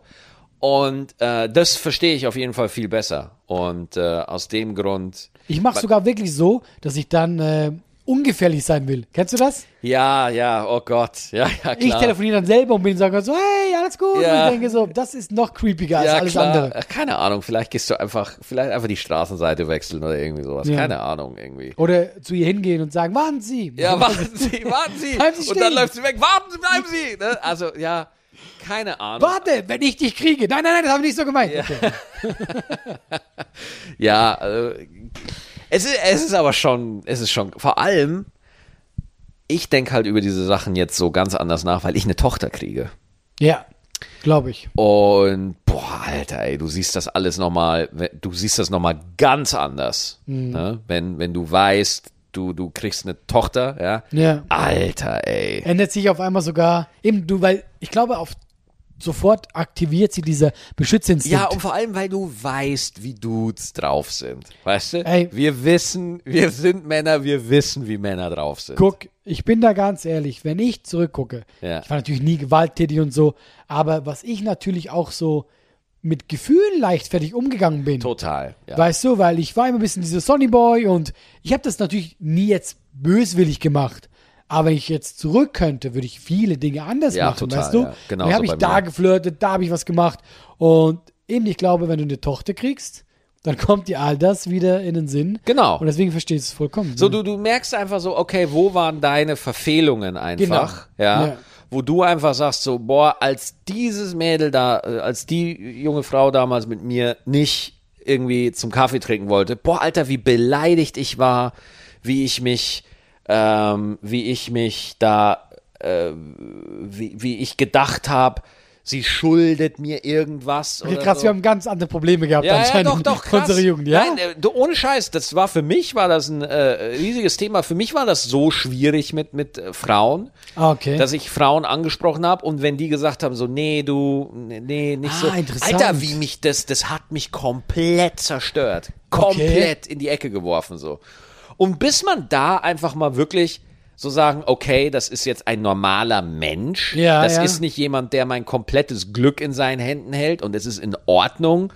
Und äh, das verstehe ich auf jeden Fall viel besser. Und äh, aus dem Grund, Ich mache sogar wirklich so, dass ich dann äh, ungefährlich sein will. Kennst du das? ja, ja, oh Gott, ja, ja, klar. Ich telefoniere dann selber und bin sage so, hey, alles gut. Ja. Und ich denke so, das ist noch creepiger als ja, alles klar. andere. Keine Ahnung, vielleicht gehst du einfach, vielleicht einfach die Straßenseite wechseln oder irgendwie sowas. Ja. Keine Ahnung, irgendwie. Oder zu ihr hingehen und sagen, warten Sie. Ja, warten Sie, warten Sie. Bleiben Sie Und dann läuft sie weg. Warten Sie, bleiben Sie. Ne? Also, ja, keine Ahnung. Warte, wenn ich dich kriege. Nein, nein, nein, das habe ich nicht so gemeint. Okay. [LAUGHS] Ja, also, es ist, es ist aber schon, es ist schon, vor allem, ich denke halt über diese Sachen jetzt so ganz anders nach, weil ich eine Tochter kriege. Ja, glaube ich. Und, boah, Alter, ey, du siehst das alles nochmal, du siehst das nochmal ganz anders. Mhm. Ne? Wenn, wenn du weißt, du, du kriegst eine Tochter, ja. Ja. Alter, ey. Ändert sich auf einmal sogar, eben du, weil ich glaube, auf sofort aktiviert sie dieser Beschützerinstinkt. Ja, und vor allem, weil du weißt, wie Dudes drauf sind. Weißt du? Ey. Wir wissen, wir sind Männer, wir wissen, wie Männer drauf sind. Guck, ich bin da ganz ehrlich, wenn ich zurückgucke, Ja. ich war natürlich nie gewalttätig und so, aber was ich natürlich auch so mit Gefühlen leichtfertig umgegangen bin. Total. Ja. Weißt du, weil ich war immer ein bisschen dieser Sonny Boy und ich habe das natürlich nie jetzt böswillig gemacht. Aber wenn ich jetzt zurück könnte, würde ich viele Dinge anders Ja, machen, total, weißt du? ja. Genauso Dann habe ich bei da mir. geflirtet, da habe ich was gemacht. Und eben, ich glaube, wenn du eine Tochter kriegst, dann kommt dir all das wieder in den Sinn. Genau. Und deswegen verstehst du es vollkommen. So, du, du merkst einfach so, okay, wo waren deine Verfehlungen einfach, Genau. Ja. Wo du einfach sagst so, boah, als dieses Mädel da, äh, als die junge Frau damals mit mir nicht irgendwie zum Kaffee trinken wollte, boah, Alter, wie beleidigt ich war, wie ich mich, ähm, wie ich mich da, äh, wie, wie ich gedacht habe, sie schuldet mir irgendwas. Okay, oder krass, so. wir haben ganz andere Probleme gehabt Ja, ja, anscheinend doch, doch, in krass. unserer Jugend, ja? Nein, äh, ohne Scheiß, das war für mich, war das ein äh, riesiges Thema. Für mich war das so schwierig mit, mit äh, Frauen, Ah, okay. dass ich Frauen angesprochen habe und wenn die gesagt haben, so, nee, du, nee, nicht Ah, so. Alter, wie mich das, das hat mich komplett zerstört. Komplett in die Ecke geworfen, so. Und bis man da einfach mal wirklich so sagen, okay, das ist jetzt ein normaler Mensch. Ja, das ja. ist nicht jemand, der mein komplettes Glück in seinen Händen hält und es ist in Ordnung,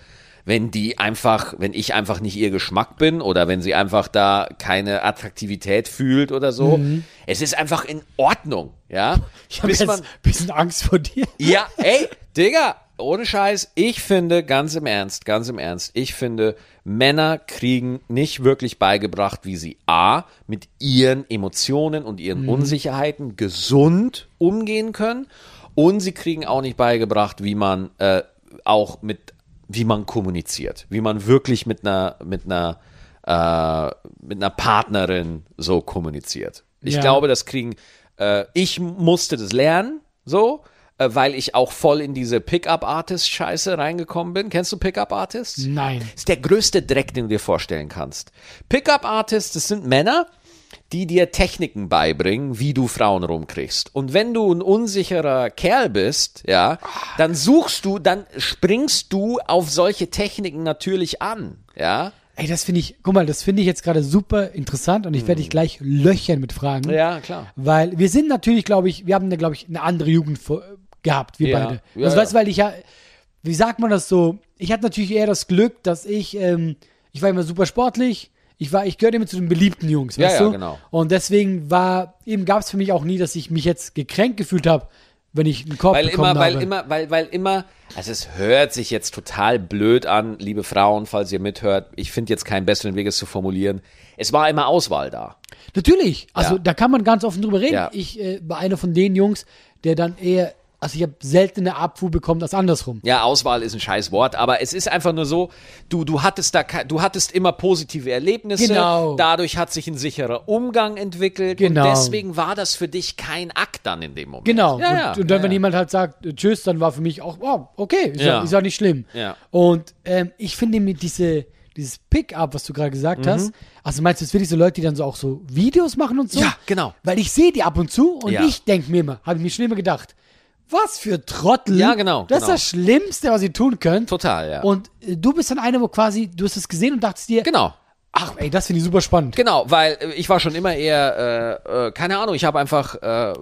wenn die einfach, wenn ich einfach nicht ihr Geschmack bin oder wenn sie einfach da keine Attraktivität fühlt oder so. Es ist einfach in Ordnung, ja. Mhm. ich habe jetzt ein bisschen Angst vor dir. ja, [LAUGHS] ey, Digga, ohne Scheiß, ich finde, ganz im Ernst, ganz im Ernst, ich finde, Männer kriegen nicht wirklich beigebracht, wie sie A, mit ihren Emotionen und ihren Unsicherheiten gesund umgehen können und sie kriegen auch nicht beigebracht, wie man äh, auch mit wie man kommuniziert, wie man wirklich mit einer, mit einer, äh, mit einer Partnerin so kommuniziert. Ich Ja. glaube, das kriegen, äh, ich musste das lernen, so, weil ich auch voll in diese Pickup-Artist-Scheiße reingekommen bin. Kennst du Pickup-Artists? Nein. ist der größte Dreck, den du dir vorstellen kannst. Pickup-Artists, das sind Männer, die dir Techniken beibringen, wie du Frauen rumkriegst. Und wenn du ein unsicherer Kerl bist, ja, dann suchst du, dann springst du auf solche Techniken natürlich an, ja. Ey, das finde ich, guck mal, das finde ich jetzt gerade super interessant und ich werde dich gleich löchern mit Fragen. Mhm. Ja, klar. Weil wir sind natürlich, glaube ich, wir haben, eine, glaube ich, eine andere Jugend vor, gehabt, wir Ja. beide. Ja, also, ja. weißt du, weil ich ja, wie sagt man das so? Ich hatte natürlich eher das Glück, dass ich, ähm, ich war immer super sportlich. Ich war, ich gehörte immer zu den beliebten Jungs, Ja, weißt ja, du? genau. Und deswegen war, eben gab es für mich auch nie, dass ich mich jetzt gekränkt gefühlt habe, wenn ich einen Korb Weil bekommen immer, weil habe. immer, weil, weil immer, also es hört sich jetzt total blöd an, liebe Frauen, falls ihr mithört. Ich finde jetzt keinen besseren Weg, es zu formulieren. Es war immer Auswahl da. Natürlich, also Ja. da kann man ganz offen drüber reden. Ja. Ich äh, war einer von den Jungs, der dann eher, also ich habe selten eine Abfuhr bekommen als andersrum. Ja, Auswahl ist ein scheiß Wort, aber es ist einfach nur so, du, du hattest da, du hattest immer positive Erlebnisse. Genau. Dadurch hat sich ein sicherer Umgang entwickelt. Genau. Und deswegen war das für dich kein Akt dann in dem Moment. Genau. Ja, und, ja, und dann, ja, wenn jemand halt sagt, äh, tschüss, dann war für mich auch, oh, okay, ist ja, ist ja nicht schlimm. Ja. Und ähm, ich finde mit diese, dieses Pick-up, was du gerade gesagt Mhm. hast, also meinst du jetzt wirklich so Leute, die dann so auch so Videos machen und so? Ja, genau. Weil ich sehe die ab und zu und Ja. ich denke mir immer, habe ich mir schon immer gedacht, was für Trottel. Ja, genau, Das genau. ist das Schlimmste, was ihr tun könnt. Total, ja. Und äh, du bist dann einer, wo quasi, du hast es gesehen und dachtest dir, genau. ach ey, das finde ich super spannend. Genau, weil äh, ich war schon immer eher, äh, äh, keine Ahnung, ich habe einfach, äh,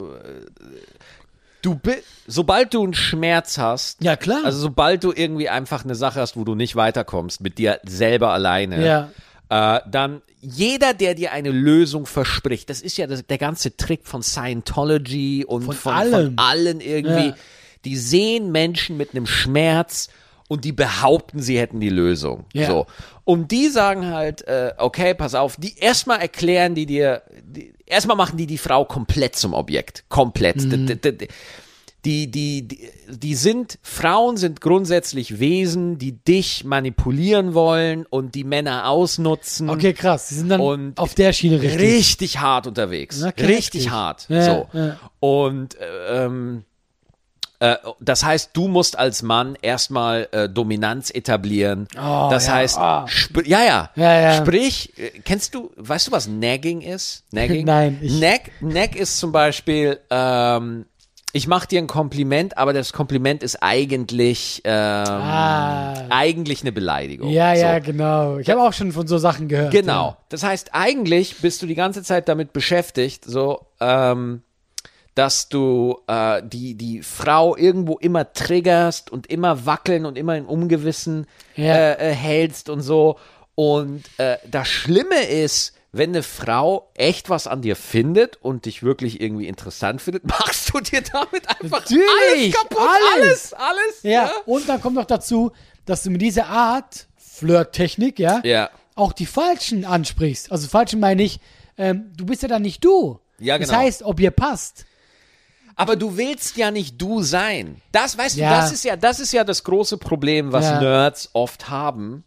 du bi- sobald du einen Schmerz hast, Ja, klar. also sobald du irgendwie einfach eine Sache hast, wo du nicht weiterkommst mit dir selber alleine, Ja. Äh, dann jeder, der dir eine Lösung verspricht, das ist ja das, der ganze Trick von Scientology und von, von, allem. allen irgendwie, Ja. die sehen Menschen mit einem Schmerz und die behaupten, sie hätten die Lösung. Ja. So. Und die sagen halt, äh, okay, pass auf, die erstmal erklären die dir, die, erstmal machen die die Frau komplett zum Objekt. Komplett. Mhm. D- d- d- Die, die, die, die sind, Frauen sind grundsätzlich Wesen, die dich manipulieren wollen und die Männer ausnutzen. Okay, krass. Sie sind dann Und auf der Schiene richtig. Richtig hart unterwegs. Okay, richtig hart. Ja, so. ja. Und äh, ähm, äh, das heißt, du musst als Mann erstmal äh, Dominanz etablieren. Oh, das ja, heißt, sp ja, ja, Ja, ja. Sprich, äh, kennst du, weißt du, was Nagging ist? [LAUGHS] Nagging? Nein, ich- Nag, Nag ist zum Beispiel, ähm, ich mache dir ein Kompliment, aber das Kompliment ist eigentlich, ähm, Ah. eigentlich eine Beleidigung. Ja, so. ja, genau. Ich habe auch schon von so Sachen gehört. Genau. Das heißt, eigentlich bist du die ganze Zeit damit beschäftigt, so, ähm, dass du äh, die, die Frau irgendwo immer triggerst und immer wackeln und immer im Ungewissen Ja. äh, äh, hältst und so. Und äh, das Schlimme ist, wenn eine Frau echt was an dir findet und dich wirklich irgendwie interessant findet, [LAUGHS] machst du dir damit einfach alles Natürlich, kaputt. alles. Alles, alles. Ja. ja, und dann kommt noch dazu, dass du mit dieser Art Flirttechnik, ja, Ja. auch die Falschen ansprichst. Also Falschen meine ich, ähm, du bist ja dann nicht du. Ja, Das genau. heißt, ob ihr passt. Aber du willst ja nicht du sein. Das, weißt Ja. du, das ist ja, das ist ja das große Problem, was. Nerds oft haben,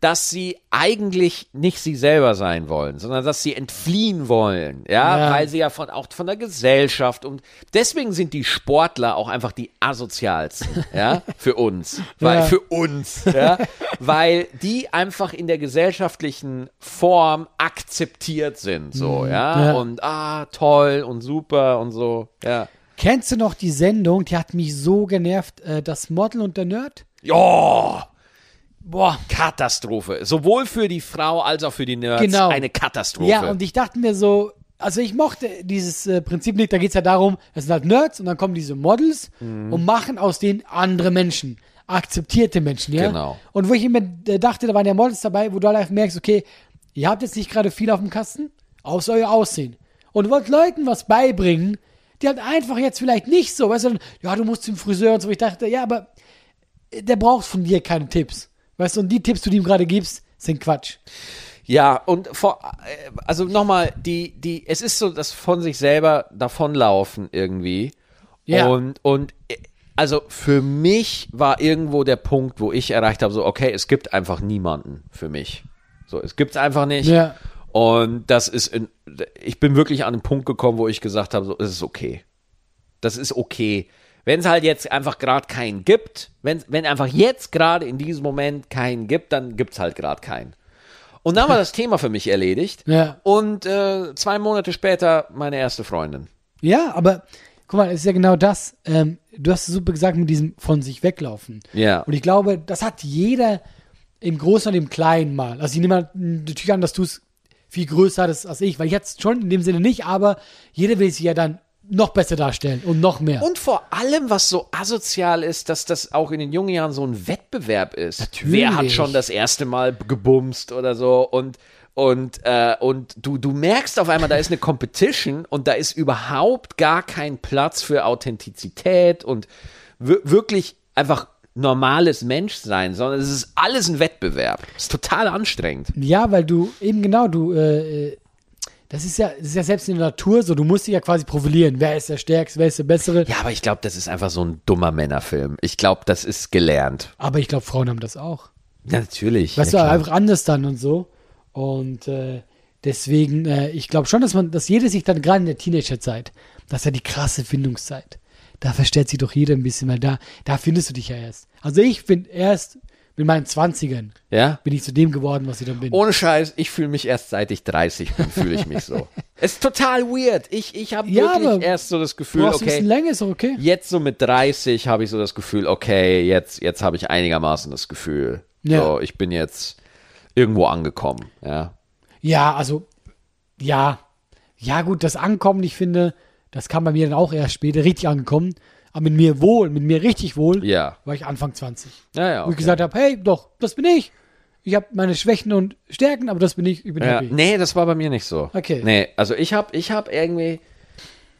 dass sie eigentlich nicht sie selber sein wollen, sondern dass sie entfliehen wollen, ja, Ja. weil sie ja von, auch von der Gesellschaft und deswegen sind die Sportler auch einfach die asozialsten, [LAUGHS] ja, für uns, weil, Ja. für uns, ja, weil die einfach in der gesellschaftlichen Form akzeptiert sind, so, ja, Mhm. Ja. und ah, toll und super und so, ja. Kennst du noch die Sendung, die hat mich so genervt, äh, das Model und der Nerd? Ja, Boah. Katastrophe. Sowohl für die Frau als auch für die Nerds Genau. eine Katastrophe. Ja, und ich dachte mir so, also ich mochte dieses äh, Prinzip nicht, da geht es ja darum, es sind halt Nerds und dann kommen diese Models Mhm. und machen aus denen andere Menschen, akzeptierte Menschen, ja. Genau. Und wo ich immer dachte, da waren ja Models dabei, wo du halt merkst, okay, ihr habt jetzt nicht gerade viel auf dem Kasten, außer euer Aussehen. Und wollt Leuten was beibringen, die halt einfach jetzt vielleicht nicht so, weißt du, ja, du musst zum Friseur und so. Ich dachte, ja, aber äh, der braucht von dir keine Tipps. Weißt du, und die Tipps, die du ihm gerade gibst, sind Quatsch. Ja, und vor, äh, also nochmal, die, die, es ist so das von sich selber davonlaufen irgendwie. Ja. Und, und, äh, also für mich war irgendwo der Punkt, wo ich erreicht habe, so, okay, es gibt einfach niemanden für mich. So, es gibt's einfach nicht. Ja. Und das ist, in, ich bin wirklich an einen Punkt gekommen, wo ich gesagt habe, so, es ist okay. Das ist okay. Wenn es halt jetzt einfach gerade keinen gibt, wenn, wenn einfach jetzt gerade in diesem Moment keinen gibt, dann gibt's halt gerade keinen. Und dann war das Thema für mich erledigt. Ja. Und äh, zwei Monate später meine erste Freundin. Ja, aber guck mal, es ist ja genau das. Ähm, du hast es super gesagt mit diesem von sich weglaufen. Ja. Und ich glaube, das hat jeder im Großen und im Kleinen mal. Also ich nehme mal natürlich an, dass du es viel größer hattest als ich, weil jetzt schon in dem Sinne nicht, aber jeder will sich ja dann noch besser darstellen und noch mehr. Und vor allem, was so asozial ist, dass das auch in den jungen Jahren so ein Wettbewerb ist. Natürlich. Wer hat schon das erste Mal gebumst oder so und und, äh, und du, du merkst auf einmal, da ist eine Competition und da ist überhaupt gar kein Platz für Authentizität und wir- wirklich einfach normales Menschsein, sondern es ist alles ein Wettbewerb. Es ist total anstrengend. Ja, weil du eben genau, du, äh, äh, das ist ja, das ist ja selbst in der Natur so, du musst dich ja quasi profilieren. Wer ist der Stärkste, wer ist der Bessere? Ja, aber ich glaube, das ist einfach so ein dummer Männerfilm. Ich glaube, das ist gelernt. Aber ich glaube, Frauen haben das auch. Ja, natürlich. Weißt ja, du, klar. einfach anders dann und so. Und äh, deswegen, äh, ich glaube schon, dass man, dass jeder sich dann gerade in der Teenagerzeit, das ist ja die krasse Findungszeit. Da verstellt sich doch jeder ein bisschen, weil da, da findest du dich ja erst. Also ich bin erst mit meinen 20ern Ja? bin ich zu dem geworden, was ich dann bin. Ohne Scheiß, ich fühle mich erst seit ich 30 bin, fühle ich mich so. Es [LAUGHS] ist total weird. Ich, ich habe Ja, wirklich erst so das Gefühl, du ein okay, bisschen länger, ist okay. jetzt so mit 30 habe ich so das Gefühl, okay, jetzt, jetzt habe ich einigermaßen das Gefühl. Ja. So, ich bin jetzt irgendwo angekommen. Ja. Ja, also, ja. Ja, gut, das Ankommen, ich finde, das kam bei mir dann auch erst später richtig angekommen. Aber mit mir wohl, mit mir richtig wohl, Ja. war ich Anfang 20. Ja, ja. Wo Okay. ich gesagt habe, hey, doch, das bin ich. Ich habe meine Schwächen und Stärken, aber das bin ich, ich bin Ja, happy. nee, das war bei mir nicht so. Okay. Nee, also ich habe ich hab irgendwie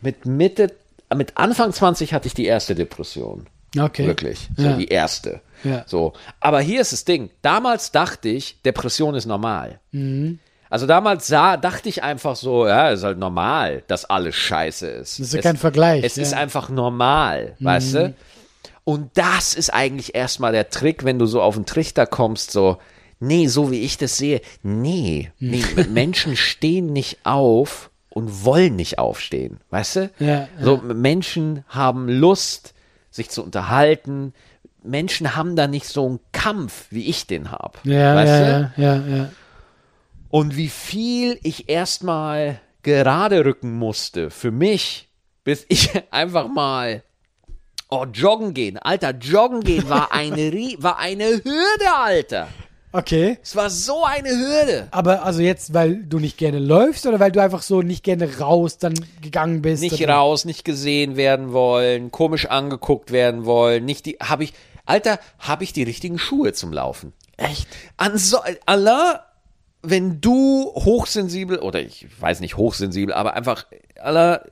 mit Mitte, mit Anfang 20 hatte ich die erste Depression. Okay. Wirklich. So Ja. die erste. Ja. So. Aber hier ist das Ding. Damals dachte ich, Depression ist normal. Mhm. Also damals sah, dachte ich einfach so, ja, ist halt normal, dass alles scheiße ist. Das ist ja es, kein Vergleich, Es ja. Mhm. ist einfach normal, weißt du? Und das ist eigentlich erstmal der Trick, wenn du so auf den Trichter kommst, so, nee, so wie ich das sehe, nee, nee, Mhm. Menschen [LAUGHS] stehen nicht auf und wollen nicht aufstehen, weißt du? Ja, so, Menschen haben Lust, sich zu unterhalten. Menschen haben da nicht so einen Kampf, wie ich den habe. Ja, weißt du? ja, ja, ja, ja. Und wie viel ich erstmal gerade rücken musste für mich, bis ich [LAUGHS] einfach mal oh joggen gehen, Alter, joggen gehen war [LAUGHS] eine Rie- war eine Hürde, Alter. Okay. Es war so eine Hürde. Aber also jetzt, weil du nicht gerne läufst oder weil du einfach so nicht gerne raus dann gegangen bist? Nicht oder? raus, nicht gesehen werden wollen, komisch angeguckt werden wollen, nicht die habe ich Alter, habe ich die richtigen Schuhe zum Laufen? Echt? An so, Allah, wenn du hochsensibel, oder ich weiß nicht hochsensibel, aber einfach, Allah,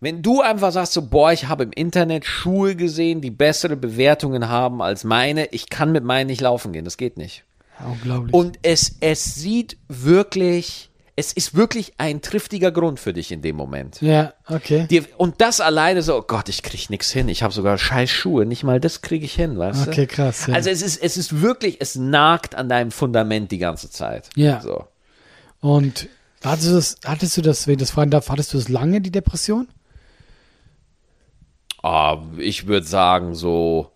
wenn du einfach sagst so, boah, ich habe im Internet Schuhe gesehen, die bessere Bewertungen haben als meine, ich kann mit meinen nicht laufen gehen, das geht nicht. Unglaublich. Und es, es sieht wirklich, es ist wirklich ein triftiger Grund für dich in dem Moment. ja, okay. Dir, und das alleine so, oh Gott, ich krieg nix hin. Ich habe sogar scheiß Schuhe. Nicht mal das kriege ich hin, weißt du? Okay, krass, ja. Also es ist, es ist wirklich, es nagt an deinem Fundament die ganze Zeit. Ja. So. Und hattest du das, hattest du das, wenn ich das fragen darf, hattest du das lange, die Depression? Ah, ich würde sagen, so.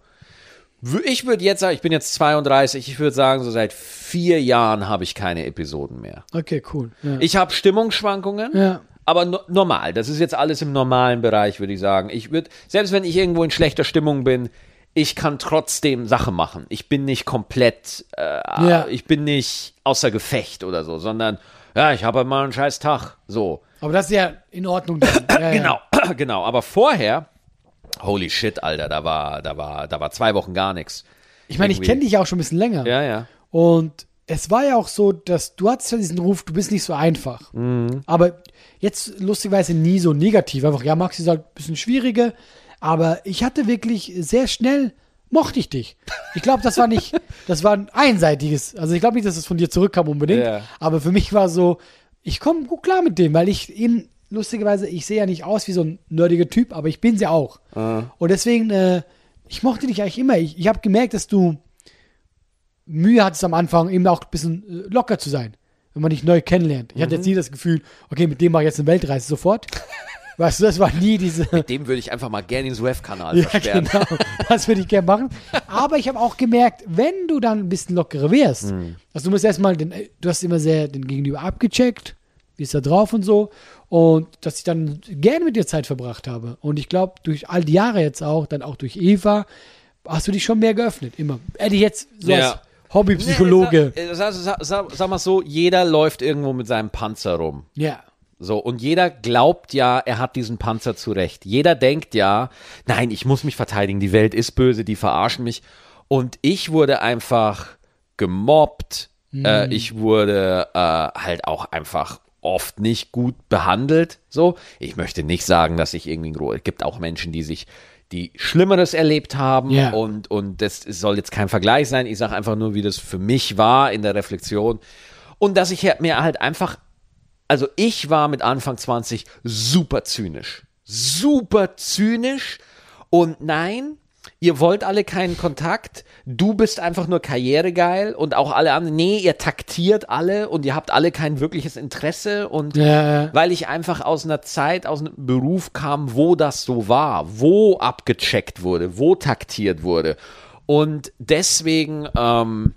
Ich würde jetzt sagen, ich bin jetzt 32, ich würde sagen, so seit vier Jahren habe ich keine Episoden mehr. Okay, cool. Ja. Ich habe Stimmungsschwankungen. ja. Aber no normal, das ist jetzt alles im normalen Bereich, würde ich sagen. Ich würde, selbst wenn ich irgendwo in schlechter Stimmung bin, ich kann trotzdem Sachen machen. Ich bin nicht komplett, äh, Ja. ich bin nicht außer Gefecht oder so, sondern ja, ich habe halt mal einen scheiß Tag. So. Aber das ist ja in Ordnung. [COUGHS] Ja, ja. Genau, [COUGHS] genau. Aber vorher, holy shit, Alter, da war, da war, da war zwei Wochen gar nichts. Ich meine, ich kenne dich ja auch schon ein bisschen länger. Ja, ja. Und es war ja auch so, dass du hattest ja diesen Ruf, du bist nicht so einfach. Mhm. Aber jetzt lustigerweise nie so negativ. Einfach, ja, Max ist halt ein bisschen schwieriger. Aber ich hatte wirklich sehr schnell, mochte ich dich. Ich glaube, das war nicht, [LAUGHS] das war ein einseitiges. Also ich glaube nicht, dass es von dir zurückkam unbedingt. Ja. Aber für mich war so, ich komme gut klar mit dem, weil ich eben, lustigerweise, ich sehe ja nicht aus wie so ein nerdiger Typ, aber ich bin sie auch. Und deswegen, äh, Ich mochte dich eigentlich immer. Ich, ich habe gemerkt, dass du Mühe hattest am Anfang, eben auch ein bisschen äh, locker zu sein, wenn man dich neu kennenlernt. Ich hatte jetzt nie das Gefühl, okay, mit dem mache ich jetzt eine Weltreise sofort. [LAUGHS] Weißt du, das war nie diese. Dem würde ich einfach mal gerne den Suez-Kanal Ja, versperren. genau. Das würde ich gerne machen. Aber ich habe auch gemerkt, wenn du dann ein bisschen lockerer wärst, Mhm. also du musst erstmal, den, du hast immer sehr den Gegenüber abgecheckt, wie ist er drauf und so. Und dass ich dann gerne mit dir Zeit verbracht habe. Und ich glaube, durch all die Jahre jetzt auch, dann auch durch Eva, hast du dich schon mehr geöffnet. Immer. Eddie, jetzt so Ja. als Hobbypsychologe. Nee, sag, sag, sag, sag mal so, jeder läuft irgendwo mit seinem Panzer rum. Ja. So, und jeder glaubt ja, er hat diesen Panzer zurecht. Jeder denkt ja, nein, ich muss mich verteidigen, die Welt ist böse, die verarschen mich. Und ich wurde einfach gemobbt, äh, ich wurde äh, halt auch einfach oft nicht gut behandelt. So, ich möchte nicht sagen, dass ich irgendwie, es gibt auch Menschen, die sich die Schlimmeres erlebt haben Ja. und, und das soll jetzt kein Vergleich sein. Ich sage einfach nur, wie das für mich war in der Reflexion. Und dass ich mir halt einfach also ich war mit Anfang 20 super zynisch. Super zynisch. Und nein, ihr wollt alle keinen Kontakt. Du bist einfach nur karrieregeil und auch alle anderen. Nee, ihr taktiert alle und ihr habt alle kein wirkliches Interesse. Und Ja, weil ich einfach aus einer Zeit, aus einem Beruf kam, wo das so war, wo abgecheckt wurde, wo taktiert wurde. Und deswegen, ähm,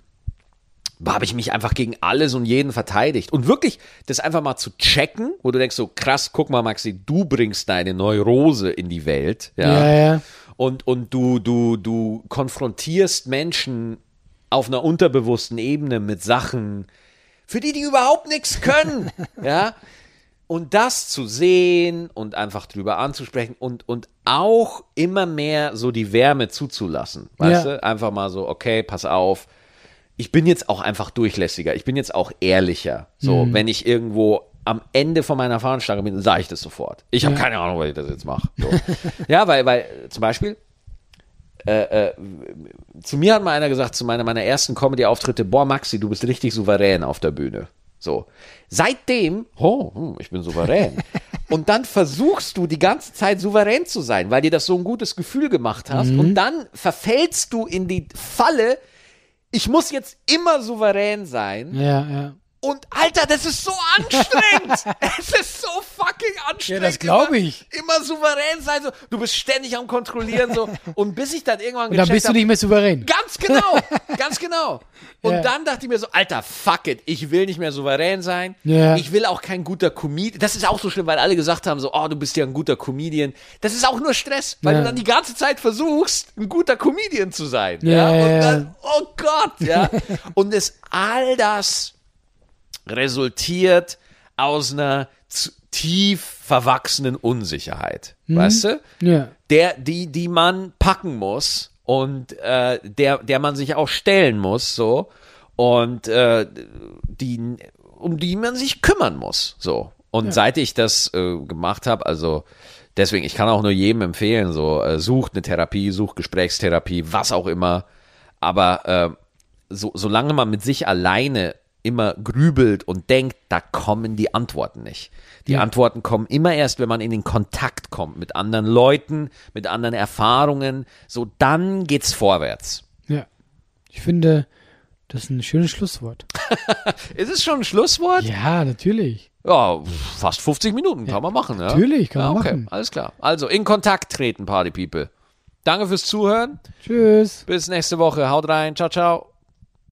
habe ich mich einfach gegen alles und jeden verteidigt. Und wirklich das einfach mal zu checken, wo du denkst so, krass, guck mal, Maxi, du bringst deine Neurose in die Welt. Ja. Ja, ja. Und, und du, du, du konfrontierst Menschen auf einer unterbewussten Ebene mit Sachen, für die die überhaupt nichts können. [LAUGHS] ja. Und das zu sehen und einfach drüber anzusprechen und, und auch immer mehr so die Wärme zuzulassen. Weißt Ja. du? Einfach mal so, okay, pass auf. Ich bin jetzt auch einfach durchlässiger. Ich bin jetzt auch ehrlicher. So, wenn ich irgendwo am Ende von meiner Veranstaltung bin, sage ich das sofort. Ich habe keine Ahnung, was ich das jetzt mache. So. ja, weil, weil zum Beispiel, äh, äh, zu mir hat mal einer gesagt, zu meiner, meiner ersten Comedy-Auftritte, boah, Maxi, du bist richtig souverän auf der Bühne. So. Seitdem, oh, ich bin souverän. [LAUGHS] Und dann versuchst du die ganze Zeit souverän zu sein, weil dir das so ein gutes Gefühl gemacht hast. Und dann verfällst du in die Falle, ich muss jetzt immer souverän sein. Ja, ja. Und Alter, das ist so anstrengend. [LAUGHS] es ist so fucking anstrengend. Ja, das glaub Immer- ich. Immer souverän sein. So. Du bist ständig am Kontrollieren. So. [LAUGHS] Und bis ich dann irgendwann Und dann bist du hab- nicht mehr souverän. Ganz genau, [LAUGHS] ganz genau. Und Ja. dann dachte ich mir so, Alter, fuck it, ich will nicht mehr souverän sein. Ja. Ich will auch kein guter Comedian. Das ist auch so schlimm, weil alle gesagt haben so, oh, du bist ja ein guter Comedian. Das ist auch nur Stress, weil Ja. du dann die ganze Zeit versuchst, ein guter Comedian zu sein. Ja, Ja, und dann, oh Gott, ja. Und es all das resultiert aus einer tief verwachsenen Unsicherheit. Mhm. Weißt du? Ja. der, die, die man packen muss und äh, der, der man sich auch stellen muss, so und äh, die, um die man sich kümmern muss, so. Und seit ich das äh, gemacht habe, also deswegen, ich kann auch nur jedem empfehlen, so äh, sucht eine Therapie, sucht Gesprächstherapie, was auch immer, aber äh, so, solange man mit sich alleine immer grübelt und denkt, da kommen die Antworten nicht. Die Antworten kommen immer erst, wenn man in den Kontakt kommt mit anderen Leuten, mit anderen Erfahrungen. So, dann geht's vorwärts. Ja. Ich finde, das ist ein schönes Schlusswort. [LAUGHS] Ist es schon ein Schlusswort? Ja, natürlich. Ja, fast 50 Minuten kann man machen. Ja? Natürlich, kann ja, man okay, machen. Alles klar. Also, in Kontakt treten, Party People. Danke fürs Zuhören. Tschüss. Bis nächste Woche. Haut rein. Ciao, ciao.